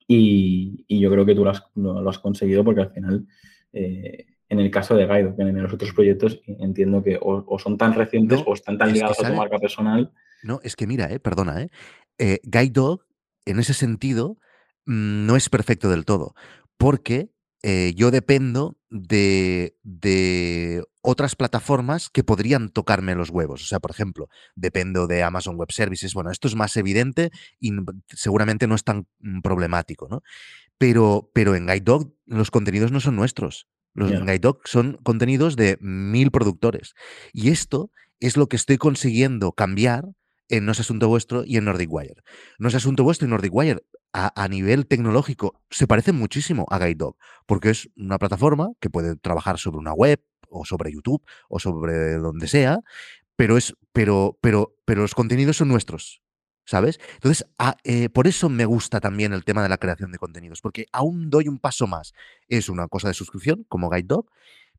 S1: Y, y yo creo que tú lo has, lo- lo has conseguido porque al final, eh, en el caso de Gaido, que en los otros proyectos entiendo que o, o son tan recientes
S2: No,
S1: o están tan
S2: es
S1: ligados a tu marca personal.
S2: No, es que mira, eh, perdona, eh. eh, Guide Dog, en ese sentido, no es perfecto del todo, porque eh, yo dependo de, de otras plataformas que podrían tocarme los huevos. O sea, por ejemplo, dependo de Amazon Web Services. Bueno, esto es más evidente y seguramente no es tan mm, problemático, ¿no? Pero, pero en Guide Dog los contenidos no son nuestros. Los. Guide Dog son contenidos de mil productores. Y esto es lo que estoy consiguiendo cambiar en No es Asunto Vuestro y en Nordic Wire. No es Asunto Vuestro y Nordic Wire a, a nivel tecnológico se parecen muchísimo a Guide Dog, porque es una plataforma que puede trabajar sobre una web o sobre YouTube o sobre donde sea, pero es pero pero pero los contenidos son nuestros, ¿sabes? Entonces, a- eh, por eso me gusta también el tema de la creación de contenidos, porque aún doy un paso más. Es una cosa de suscripción, como Guide Dog,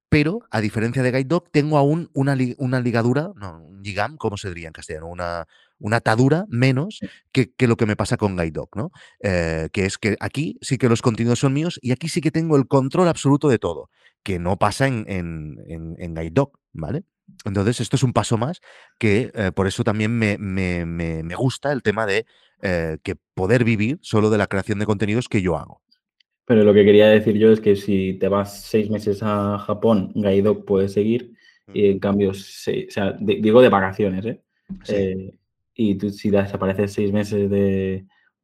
S2: pero a diferencia de Guide Dog, tengo aún una, una ligadura, no, un ligam, ¿cómo se diría en castellano? Una, una atadura menos que, que lo que me pasa con Guide Dog, ¿no? Eh, que es que aquí sí que los contenidos son míos y aquí sí que tengo el control absoluto de todo, que no pasa en, en, en, en Guide Dog, ¿vale? Entonces, esto es un paso más que eh, por eso también me, me- me- me gusta el tema de eh, que poder vivir solo de la creación de contenidos que yo hago.
S1: Pero lo que quería decir yo es que si te vas seis meses a Japón, Gaidok puede seguir, y en cambio, o sea, de- digo de vacaciones, ¿eh?
S2: Sí.
S1: Eh, y tú si desapareces seis meses de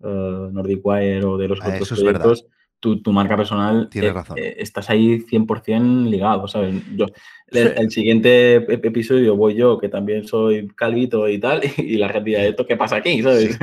S1: eh, Nordic Wire o de los
S2: Ah,
S1: otros
S2: es
S1: proyectos, tu, tu marca personal,
S2: Tienes
S1: eh,
S2: razón.
S1: eh, estás ahí 100% ligado, ¿sabes? Yo, el, el siguiente ep- episodio voy yo, que también soy calvito y tal, y la gente dirá, ¿esto qué pasa aquí? ¿Sabes?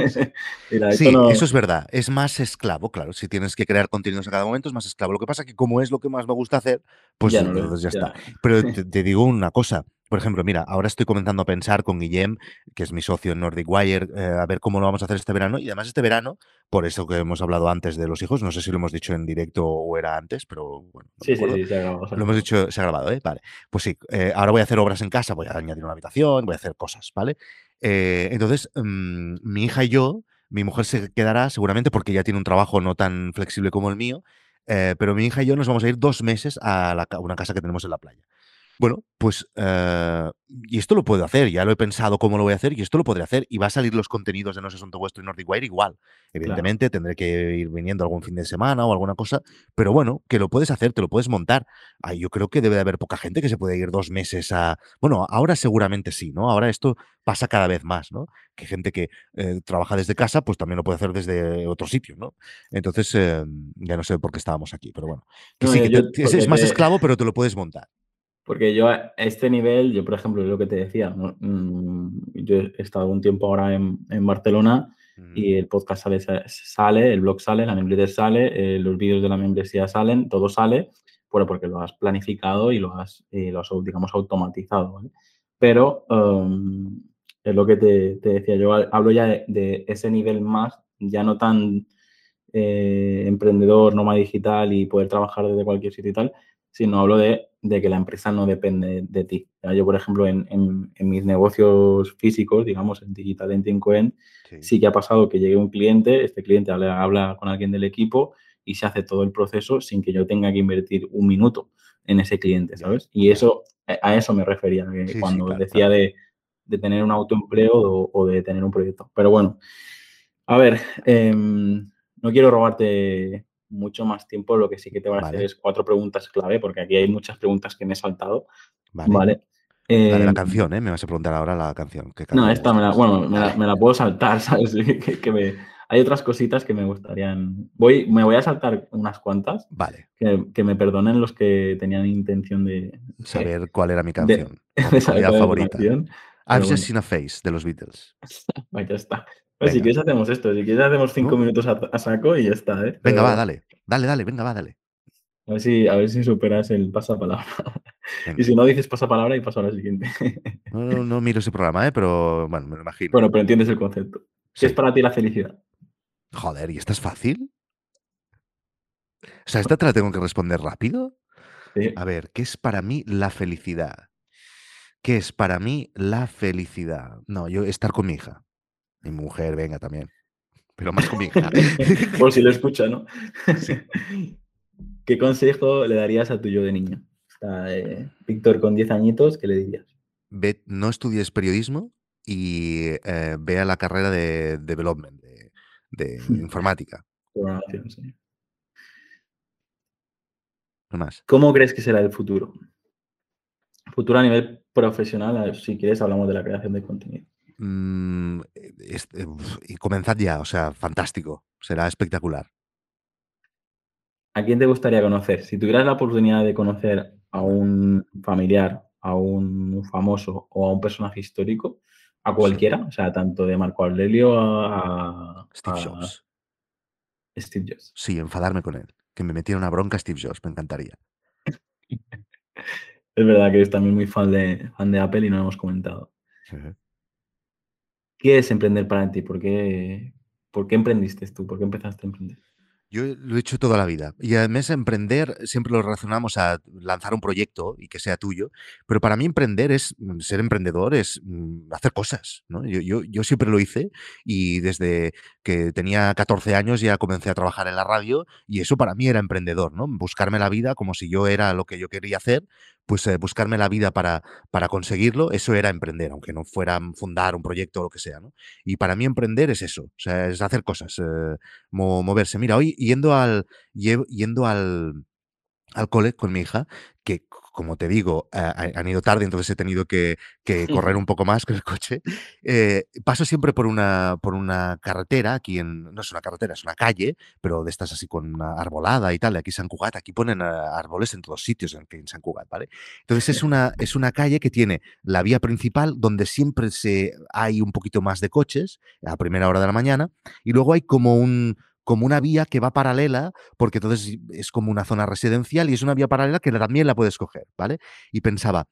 S1: Dirá, "Esto
S2: Sí,
S1: no-".
S2: eso es verdad. Es más esclavo, claro. Si tienes que crear contenidos a cada momento, es más esclavo. Lo que pasa es que como es lo que más me gusta hacer, pues
S1: Ya no
S2: entonces ya
S1: es,
S2: está. Pero te, te digo una cosa. Por ejemplo, mira, ahora estoy comenzando a pensar con Guillem, que es mi socio en Nordic Wire, eh, a ver cómo lo vamos a hacer este verano. Y además este verano, por eso que hemos hablado antes de los hijos, no sé si lo hemos dicho en directo o era antes, pero bueno, no
S1: Sí, sí, sí, se ha grabado.
S2: Lo hemos dicho, se ha grabado, ¿eh? Vale. Pues sí, eh, ahora voy a hacer obras en casa, voy a añadir una habitación, voy a hacer cosas, ¿vale? Eh, entonces, mm, mi hija y yo, mi mujer se quedará seguramente porque ya tiene un trabajo no tan flexible como el mío, eh, pero mi hija y yo nos vamos a ir dos meses a la ca- una casa que tenemos en la playa. Bueno, pues, eh, y esto lo puedo hacer, ya lo he pensado cómo lo voy a hacer, y esto lo podré hacer, y va a salir los contenidos de No es Asunto Vuestro y Nordic Wire igual. Evidentemente, tendré que ir viniendo algún fin de semana o alguna cosa, pero bueno, que lo puedes hacer, te lo puedes montar. Ay, yo creo que debe de haber poca gente que se puede ir dos meses a... Bueno, ahora seguramente sí, ¿no? Ahora esto pasa cada vez más, ¿no? Que gente que eh, trabaja desde casa, pues también lo puede hacer desde otro sitio, ¿no? Entonces, eh, ya no sé por qué estábamos aquí, pero bueno. Que
S1: No,
S2: sí, que
S1: yo-
S2: te- es, más esclavo, pero te lo puedes montar.
S1: Porque yo a este nivel, yo por ejemplo, es lo que te decía, ¿no? Mm, yo he estado un tiempo ahora en, en Barcelona y el podcast sale, sale, el blog sale, la membresía sale, eh, los vídeos de la membresía salen, todo sale, bueno, porque lo has planificado y lo has, lo has digamos, automatizado, ¿vale? Pero um, es lo que te, te decía, yo hablo ya de, de, ese nivel más, ya no tan eh, emprendedor, nómada digital y poder trabajar desde cualquier sitio y tal, sino hablo de, de que la empresa no depende de ti. Yo, por ejemplo, en, en, en, mis negocios físicos, digamos, en Digital en 5N, sí. sí. que ha pasado que llegue un cliente, este cliente habla, habla, con alguien del equipo y se hace todo el proceso sin que yo tenga que invertir un minuto en ese cliente, ¿sabes? Y eso, a eso me refería sí, cuando claro, decía claro. De, de, tener un autoempleo o, o, de tener un proyecto. Pero bueno, a ver, eh, no quiero robarte mucho más tiempo, lo que sí que te voy a hacer es cuatro preguntas clave, porque aquí hay muchas preguntas que me he saltado.
S2: Vale.
S1: ¿vale?
S2: La de la
S1: Eh,
S2: canción, ¿eh? Me vas a preguntar ahora la canción. ¿Qué
S1: no, esta me la, bueno, me la, me la, puedo saltar, ¿sabes? que, que me, hay otras cositas que me gustarían. Voy, me voy a saltar unas cuantas.
S2: Vale.
S1: Que, que me perdonen los que tenían intención de.
S2: Saber cuál era mi canción.
S1: De, de saber cuál
S2: favorita.
S1: canción.
S2: I've just
S1: bueno.
S2: seen a face de los Beatles.
S1: Pues ya está. Pues si quieres hacemos esto, si quieres hacemos cinco
S2: ¿No?
S1: minutos a, a saco y ya está, ¿eh?
S2: Venga,
S1: Pero
S2: va, dale. Dale, dale, venga, va, dale.
S1: A ver si, a ver si superas el pasapalabra.
S2: Venga.
S1: Y si no dices pasapalabra y paso a la siguiente.
S2: No, no, no miro ese programa, ¿eh? pero bueno, me lo imagino.
S1: Bueno, pero entiendes el concepto. ¿Qué
S2: Sí.
S1: es para ti la felicidad?
S2: Joder, ¿y esta es fácil? O sea, ¿esta te la tengo que responder rápido?
S1: Sí.
S2: A ver, ¿qué es para mí la felicidad? ¿Qué es para mí la felicidad? No, yo estar con mi hija. Mi mujer, venga, también. Pero más con mi hija.
S1: Por si lo escucha, ¿no?
S2: Sí.
S1: ¿Qué consejo le darías a tu yo de niño? Eh, Víctor, con 10 añitos, ¿qué le dirías?
S2: Ve- no estudies periodismo y eh, vea la carrera de development, de, de informática.
S1: Programación, sí.
S2: No más.
S1: ¿Cómo crees que será el futuro? Futuro a nivel profesional, a si quieres, hablamos de la creación de contenido.
S2: Mm, eh, y comenzad ya, o sea, fantástico. Será espectacular.
S1: ¿A quién te gustaría conocer? Si tuvieras la oportunidad de conocer a un familiar, a un famoso o a un personaje histórico, a cualquiera, o sea, tanto de Marco Aurelio a,
S2: Steve
S1: a
S2: Jobs.
S1: Steve Jobs.
S2: Sí, enfadarme con él. Que me metiera una bronca Steve Jobs, me encantaría.
S1: Es verdad que eres también muy fan de, fan de Apple y no lo hemos comentado.
S2: Ujú.
S1: ¿Qué es emprender para ti? ¿Por qué, ¿Por qué emprendiste tú? ¿Por qué empezaste a emprender?
S2: Yo lo he hecho toda la vida. Y además emprender siempre lo relacionamos a lanzar un proyecto y que sea tuyo. Pero para mí emprender es, mm, ser emprendedor es mm, hacer cosas. yo, yo siempre lo hice y desde que tenía 14 años ya comencé a trabajar en la radio y eso para mí era emprendedor. ¿no? Buscarme la vida como si yo era lo que yo quería hacer, pues eh, buscarme la vida para, para conseguirlo, eso era emprender, aunque no fuera fundar un proyecto o lo que sea. ¿no? Y para mí emprender es eso, o sea, es hacer cosas, eh, mo- moverse. Mira, hoy yendo al, yendo al, al cole con mi hija, que como te digo, han ido tarde, entonces he tenido que, correr un poco más con el coche. Eh, paso siempre por una, por una carretera, aquí en, no es una carretera, es una calle, pero de estas así con una arbolada y tal, aquí San Cugat, aquí ponen árboles en todos sitios en, en San Cugat, ¿vale? Entonces es una, es una calle que tiene la vía principal donde siempre se, hay un poquito más de coches a primera hora de la mañana y luego hay como un, como una vía que va paralela, porque entonces es como una zona residencial y es una vía paralela que también la puedes coger, ¿vale? Y pensaba,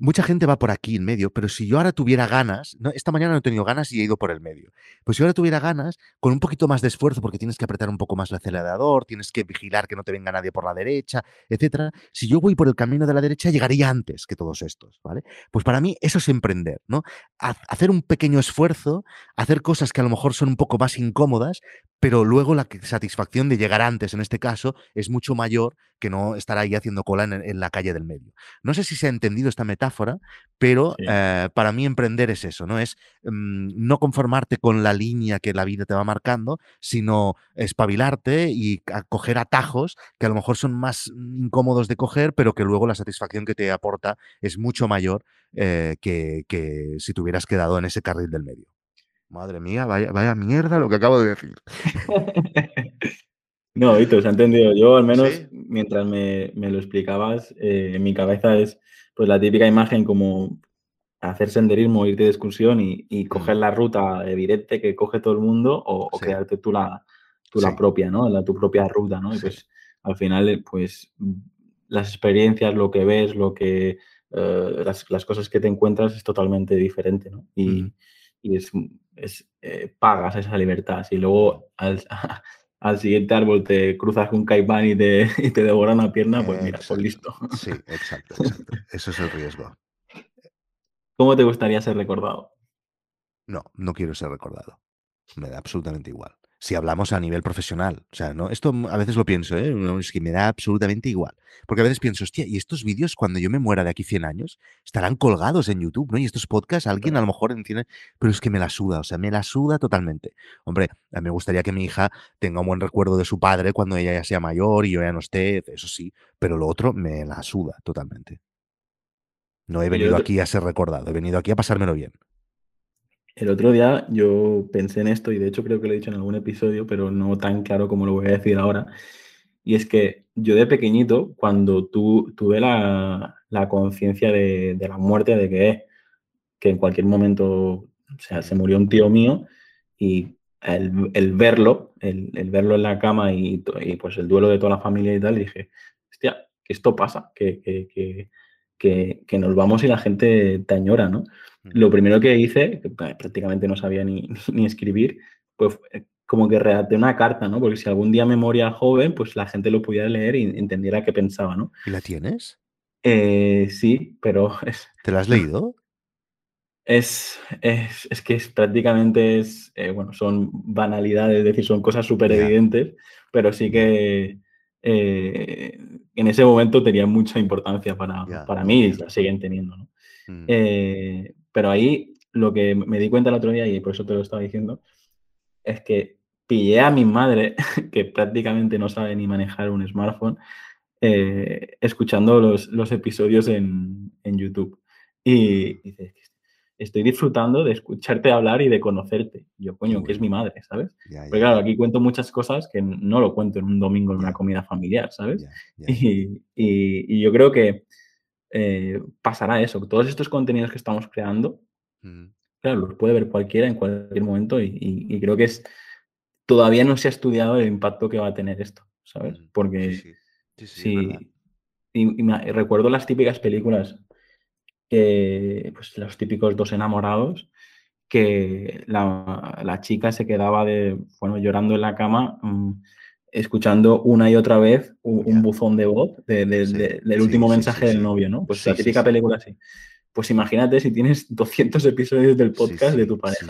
S2: mucha gente va por aquí en medio, pero si yo ahora tuviera ganas, no, esta mañana no he tenido ganas y he ido por el medio, pues si ahora tuviera ganas, con un poquito más de esfuerzo, porque tienes que apretar un poco más el acelerador, tienes que vigilar que no te venga nadie por la derecha, etcétera, si yo voy por el camino de la derecha, llegaría antes que todos estos, ¿vale? Pues para mí eso es emprender, ¿no? Hacer un pequeño esfuerzo, hacer cosas que a lo mejor son un poco más incómodas, pero luego la satisfacción de llegar antes, en este caso, es mucho mayor que no estar ahí haciendo cola en, la calle del medio. No sé si se ha entendido esta metáfora, pero eh, para mí emprender es eso, ¿no? Es mm, no conformarte con la línea que la vida te va marcando, sino espabilarte y coger atajos que a lo mejor son más incómodos de coger, pero que luego la satisfacción que te aporta es mucho mayor eh, que, que si te hubieras quedado en ese carril del medio. Madre mía, vaya, vaya mierda lo que acabo de decir.
S1: no, Víctor, se ha entendido. Yo, al menos, mientras me, lo explicabas, eh, en mi cabeza es pues la típica imagen como hacer senderismo, irte de excursión y, coger la ruta evidente que coge todo el mundo o, crearte tú la, la propia, ¿no? La, tu propia ruta, ¿no? Y pues al final, pues las experiencias, lo que ves, lo que eh, las, cosas que te encuentras es totalmente diferente, ¿no? Y, y es, es eh, pagas esa libertad. Si luego al, al, siguiente árbol te cruzas con un caimán y te, y te devora una pierna, pues mira, pues listo.
S2: Sí, exacto, exacto. Eso es el riesgo.
S1: ¿Cómo te gustaría ser recordado?
S2: No, no quiero ser recordado. Me da absolutamente igual si hablamos a nivel profesional. O sea, ¿no? Esto a veces lo pienso, ¿eh? es que me da absolutamente igual. Porque a veces pienso, hostia, ¿y estos vídeos cuando yo me muera de aquí 100 años estarán colgados en YouTube, ¿no? Y estos podcasts, alguien a lo mejor entiende, pero es que me la suda, o sea, me la suda totalmente. Hombre, a mí me gustaría que mi hija tenga un buen recuerdo de su padre cuando ella ya sea mayor y yo ya no esté, eso sí, pero lo otro me la suda totalmente. No he venido aquí a ser recordado, he venido aquí a pasármelo bien.
S1: El otro día yo pensé en esto y de hecho creo que lo he dicho en algún episodio, pero no tan claro como lo voy a decir ahora. Y es que yo de pequeñito, cuando tu, tuve la, conciencia de, la muerte, de que, que en cualquier momento, o sea, se murió un tío mío y el, verlo, el, verlo en la cama y, pues el duelo de toda la familia y tal, dije, hostia, que esto pasa, que, que, que nos vamos y la gente te añora, ¿no? Lo primero que hice, que prácticamente no sabía ni, ni escribir, pues eh, como que redacté una carta, ¿no? Porque si algún día me moría joven, pues la gente lo pudiera leer y entendiera qué pensaba, ¿no?
S2: ¿Y la tienes?
S1: Eh, sí, pero... Es,
S2: ¿Te la has leído?
S1: Es, es, es que es, prácticamente es, eh, bueno, son banalidades, es decir, son cosas súper evidentes, pero sí que en ese momento tenía mucha importancia para, para mí y la siguen teniendo, ¿no? Mm. Pero ahí lo que me di cuenta el otro día, y por eso te lo estaba diciendo, es que pillé a mi madre, que prácticamente no sabe ni manejar un smartphone, eh, escuchando los, episodios en, YouTube. Y dice, estoy disfrutando de escucharte hablar y de conocerte. yo, coño, que es mi madre, ¿sabes? Porque claro, aquí cuento muchas cosas que no lo cuento en un domingo en una comida familiar, ¿sabes? y, yo creo que eh, pasará eso. Todos estos contenidos que estamos creando, claro, los puede ver cualquiera en cualquier momento y, creo que es todavía no se ha estudiado el impacto que va a tener esto, ¿sabes? Porque sí, y, recuerdo las típicas películas, pues los típicos dos enamorados, que la, chica se quedaba de, bueno, llorando en la cama. Mm, escuchando una y otra vez un, buzón de voz del último mensaje del novio, ¿no? Pues la típica película así. Pues imagínate si tienes 200 episodios del podcast de tu pareja.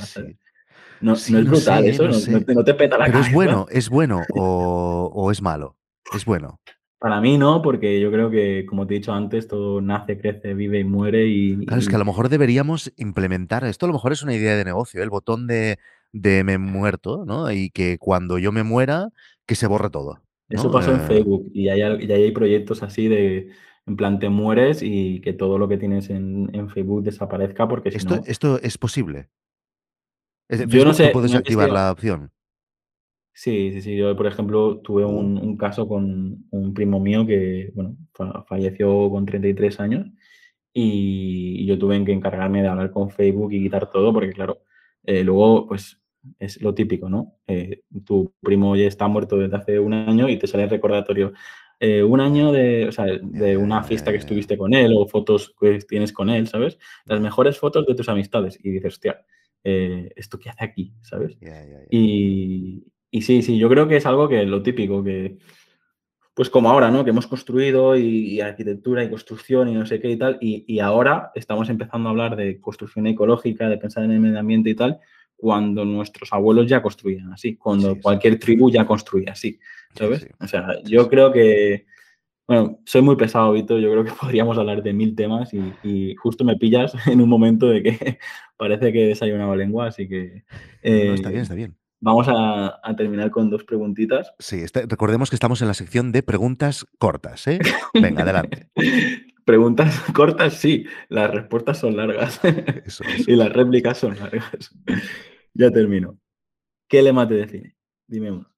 S1: No, es brutal eso, no, te peta la
S2: Pero es bueno, es bueno o, es malo. Es bueno.
S1: Para mí no, porque yo creo que, como te he dicho antes, todo nace, crece, vive y muere. Y,
S2: claro, es que a lo mejor deberíamos implementar esto, a lo mejor es una idea de negocio, el botón de, de me muerto, ¿no? Y que cuando yo me muera, que se borre todo.
S1: Eso pasó en Facebook y ahí, hay proyectos así de, en plan, te mueres y que todo lo que tienes en, Facebook desaparezca porque si
S2: esto,
S1: no...
S2: ¿Esto es posible? Yo no sé. ¿Puedes activar la opción?
S1: Sí, sí, sí. Yo, por ejemplo, tuve un, un, caso con un primo mío que, bueno, falleció con 33 años y yo tuve que encargarme de hablar con Facebook y quitar todo porque, claro, eh, luego, pues es lo típico, ¿no? Eh, tu primo ya está muerto desde hace un año y te sale el recordatorio. Eh, un año de, o sea, de una fiesta que estuviste con él o fotos que tienes con él, ¿sabes? Las mejores fotos de tus amistades. Y dices, hostia, ¿esto qué hace aquí? ¿Sabes? Y, y sí, sí, yo creo que es algo que lo típico, que pues como ahora, ¿no? Que hemos construido y, arquitectura y construcción y no sé qué y tal, y, ahora estamos empezando a hablar de construcción ecológica, de pensar en el medio ambiente y tal, cuando nuestros abuelos ya construían así, cuando cualquier tribu ya construía así, ¿sabes? o sea, yo creo que, bueno, soy muy pesado, Vito, yo creo que podríamos hablar de mil temas y, justo me pillas en un momento de que parece que desayunaba lengua, así que...
S2: está bien, está bien.
S1: Vamos a, terminar con dos preguntitas.
S2: Sí, este, recordemos que estamos en la sección de preguntas cortas, ¿eh? Venga, adelante.
S1: preguntas cortas, sí. Las respuestas son largas. y las réplicas son largas. ya termino. ¿Qué lema te define? Dime uno.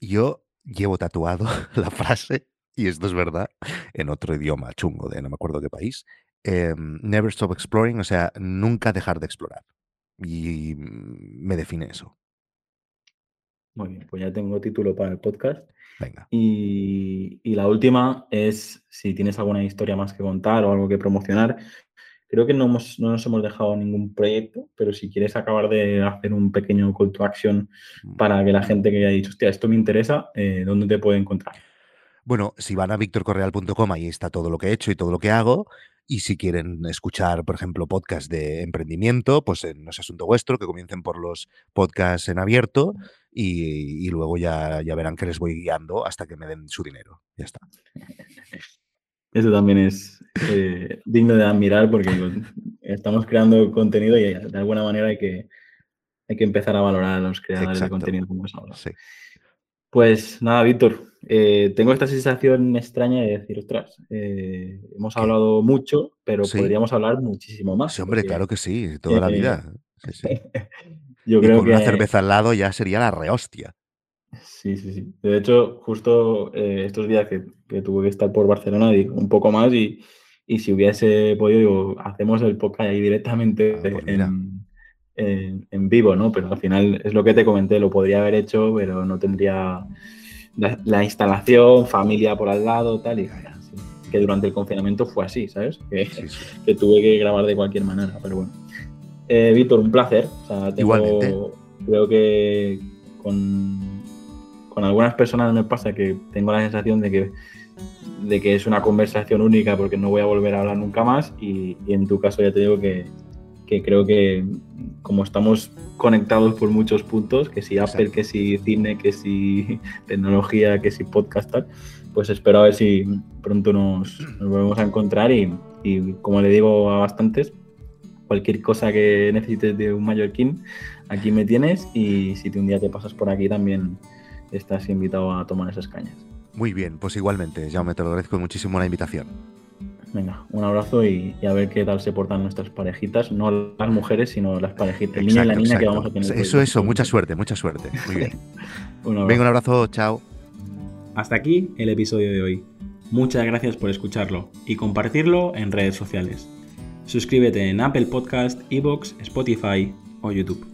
S2: Yo llevo tatuado la frase, y esto es verdad, en otro idioma chungo de no me acuerdo qué país. Em, never stop exploring, o sea, nunca dejar de explorar. Y me define eso.
S1: Muy bien, pues ya tengo título para el podcast.
S2: Venga.
S1: Y, la última es si tienes alguna historia más que contar o algo que promocionar. Creo que no, hemos, no nos hemos dejado ningún proyecto, pero si quieres acabar de hacer un pequeño call to action mm. para que la gente que haya dicho, hostia, esto me interesa, eh, ¿dónde te puede encontrar?
S2: Bueno, si van a victorcorreal.com, ahí está todo lo que he hecho y todo lo que hago. Y si quieren escuchar, por ejemplo, podcast de emprendimiento, pues no es asunto vuestro, que comiencen por los podcasts en abierto y, luego ya, ya verán que les voy guiando hasta que me den su dinero. Ya está.
S1: Eso también es eh, digno de admirar porque estamos creando contenido y de alguna manera hay que, hay que empezar a valorar a los creadores de contenido como es ahora.
S2: Sí.
S1: Pues nada, Víctor, eh, tengo esta sensación extraña de decir, ostras, eh, hemos hablado mucho, pero podríamos hablar muchísimo más.
S2: Sí, hombre, claro que sí, toda la vida.
S1: Yo creo
S2: con
S1: que...
S2: una cerveza al lado ya sería la rehostia.
S1: Sí, sí, sí. De hecho, justo eh, estos días que, tuve que estar por Barcelona, digo, un poco más y, si hubiese podido, digo, hacemos el podcast ahí directamente ah, pues en, en, vivo, ¿no? Pero al final es lo que te comenté, lo podría haber hecho, pero no tendría la, instalación, familia por al lado, tal, y que durante el confinamiento fue así, ¿sabes? Que, tuve que grabar de cualquier manera, pero bueno. Eh, Víctor, un placer.
S2: Igualmente.
S1: Creo que con, con algunas personas me pasa que tengo la sensación de que de que es una conversación única porque no voy a volver a hablar nunca más y en tu caso ya te digo que, que creo que como estamos conectados por muchos puntos, que si Apple, que si cine, que si tecnología, que si podcast, tal, pues espero a ver si pronto nos, volvemos a encontrar y, como le digo a bastantes, cualquier cosa que necesites de un mallorquín, aquí me tienes y si un día te pasas por aquí también estás invitado a tomar esas cañas.
S2: Muy bien, pues igualmente, ya me te lo agradezco muchísimo la invitación.
S1: Venga, un abrazo y, a ver qué tal se portan nuestras parejitas, no las mujeres, sino las parejitas, el niño y la niña que vamos a tener.
S2: Eso, eso, mucha suerte, mucha suerte. Muy bien. Venga, un abrazo, chao.
S1: Hasta aquí el episodio de hoy. Muchas gracias por escucharlo y compartirlo en redes sociales. Suscríbete en Apple Podcast, Evox, Spotify o YouTube.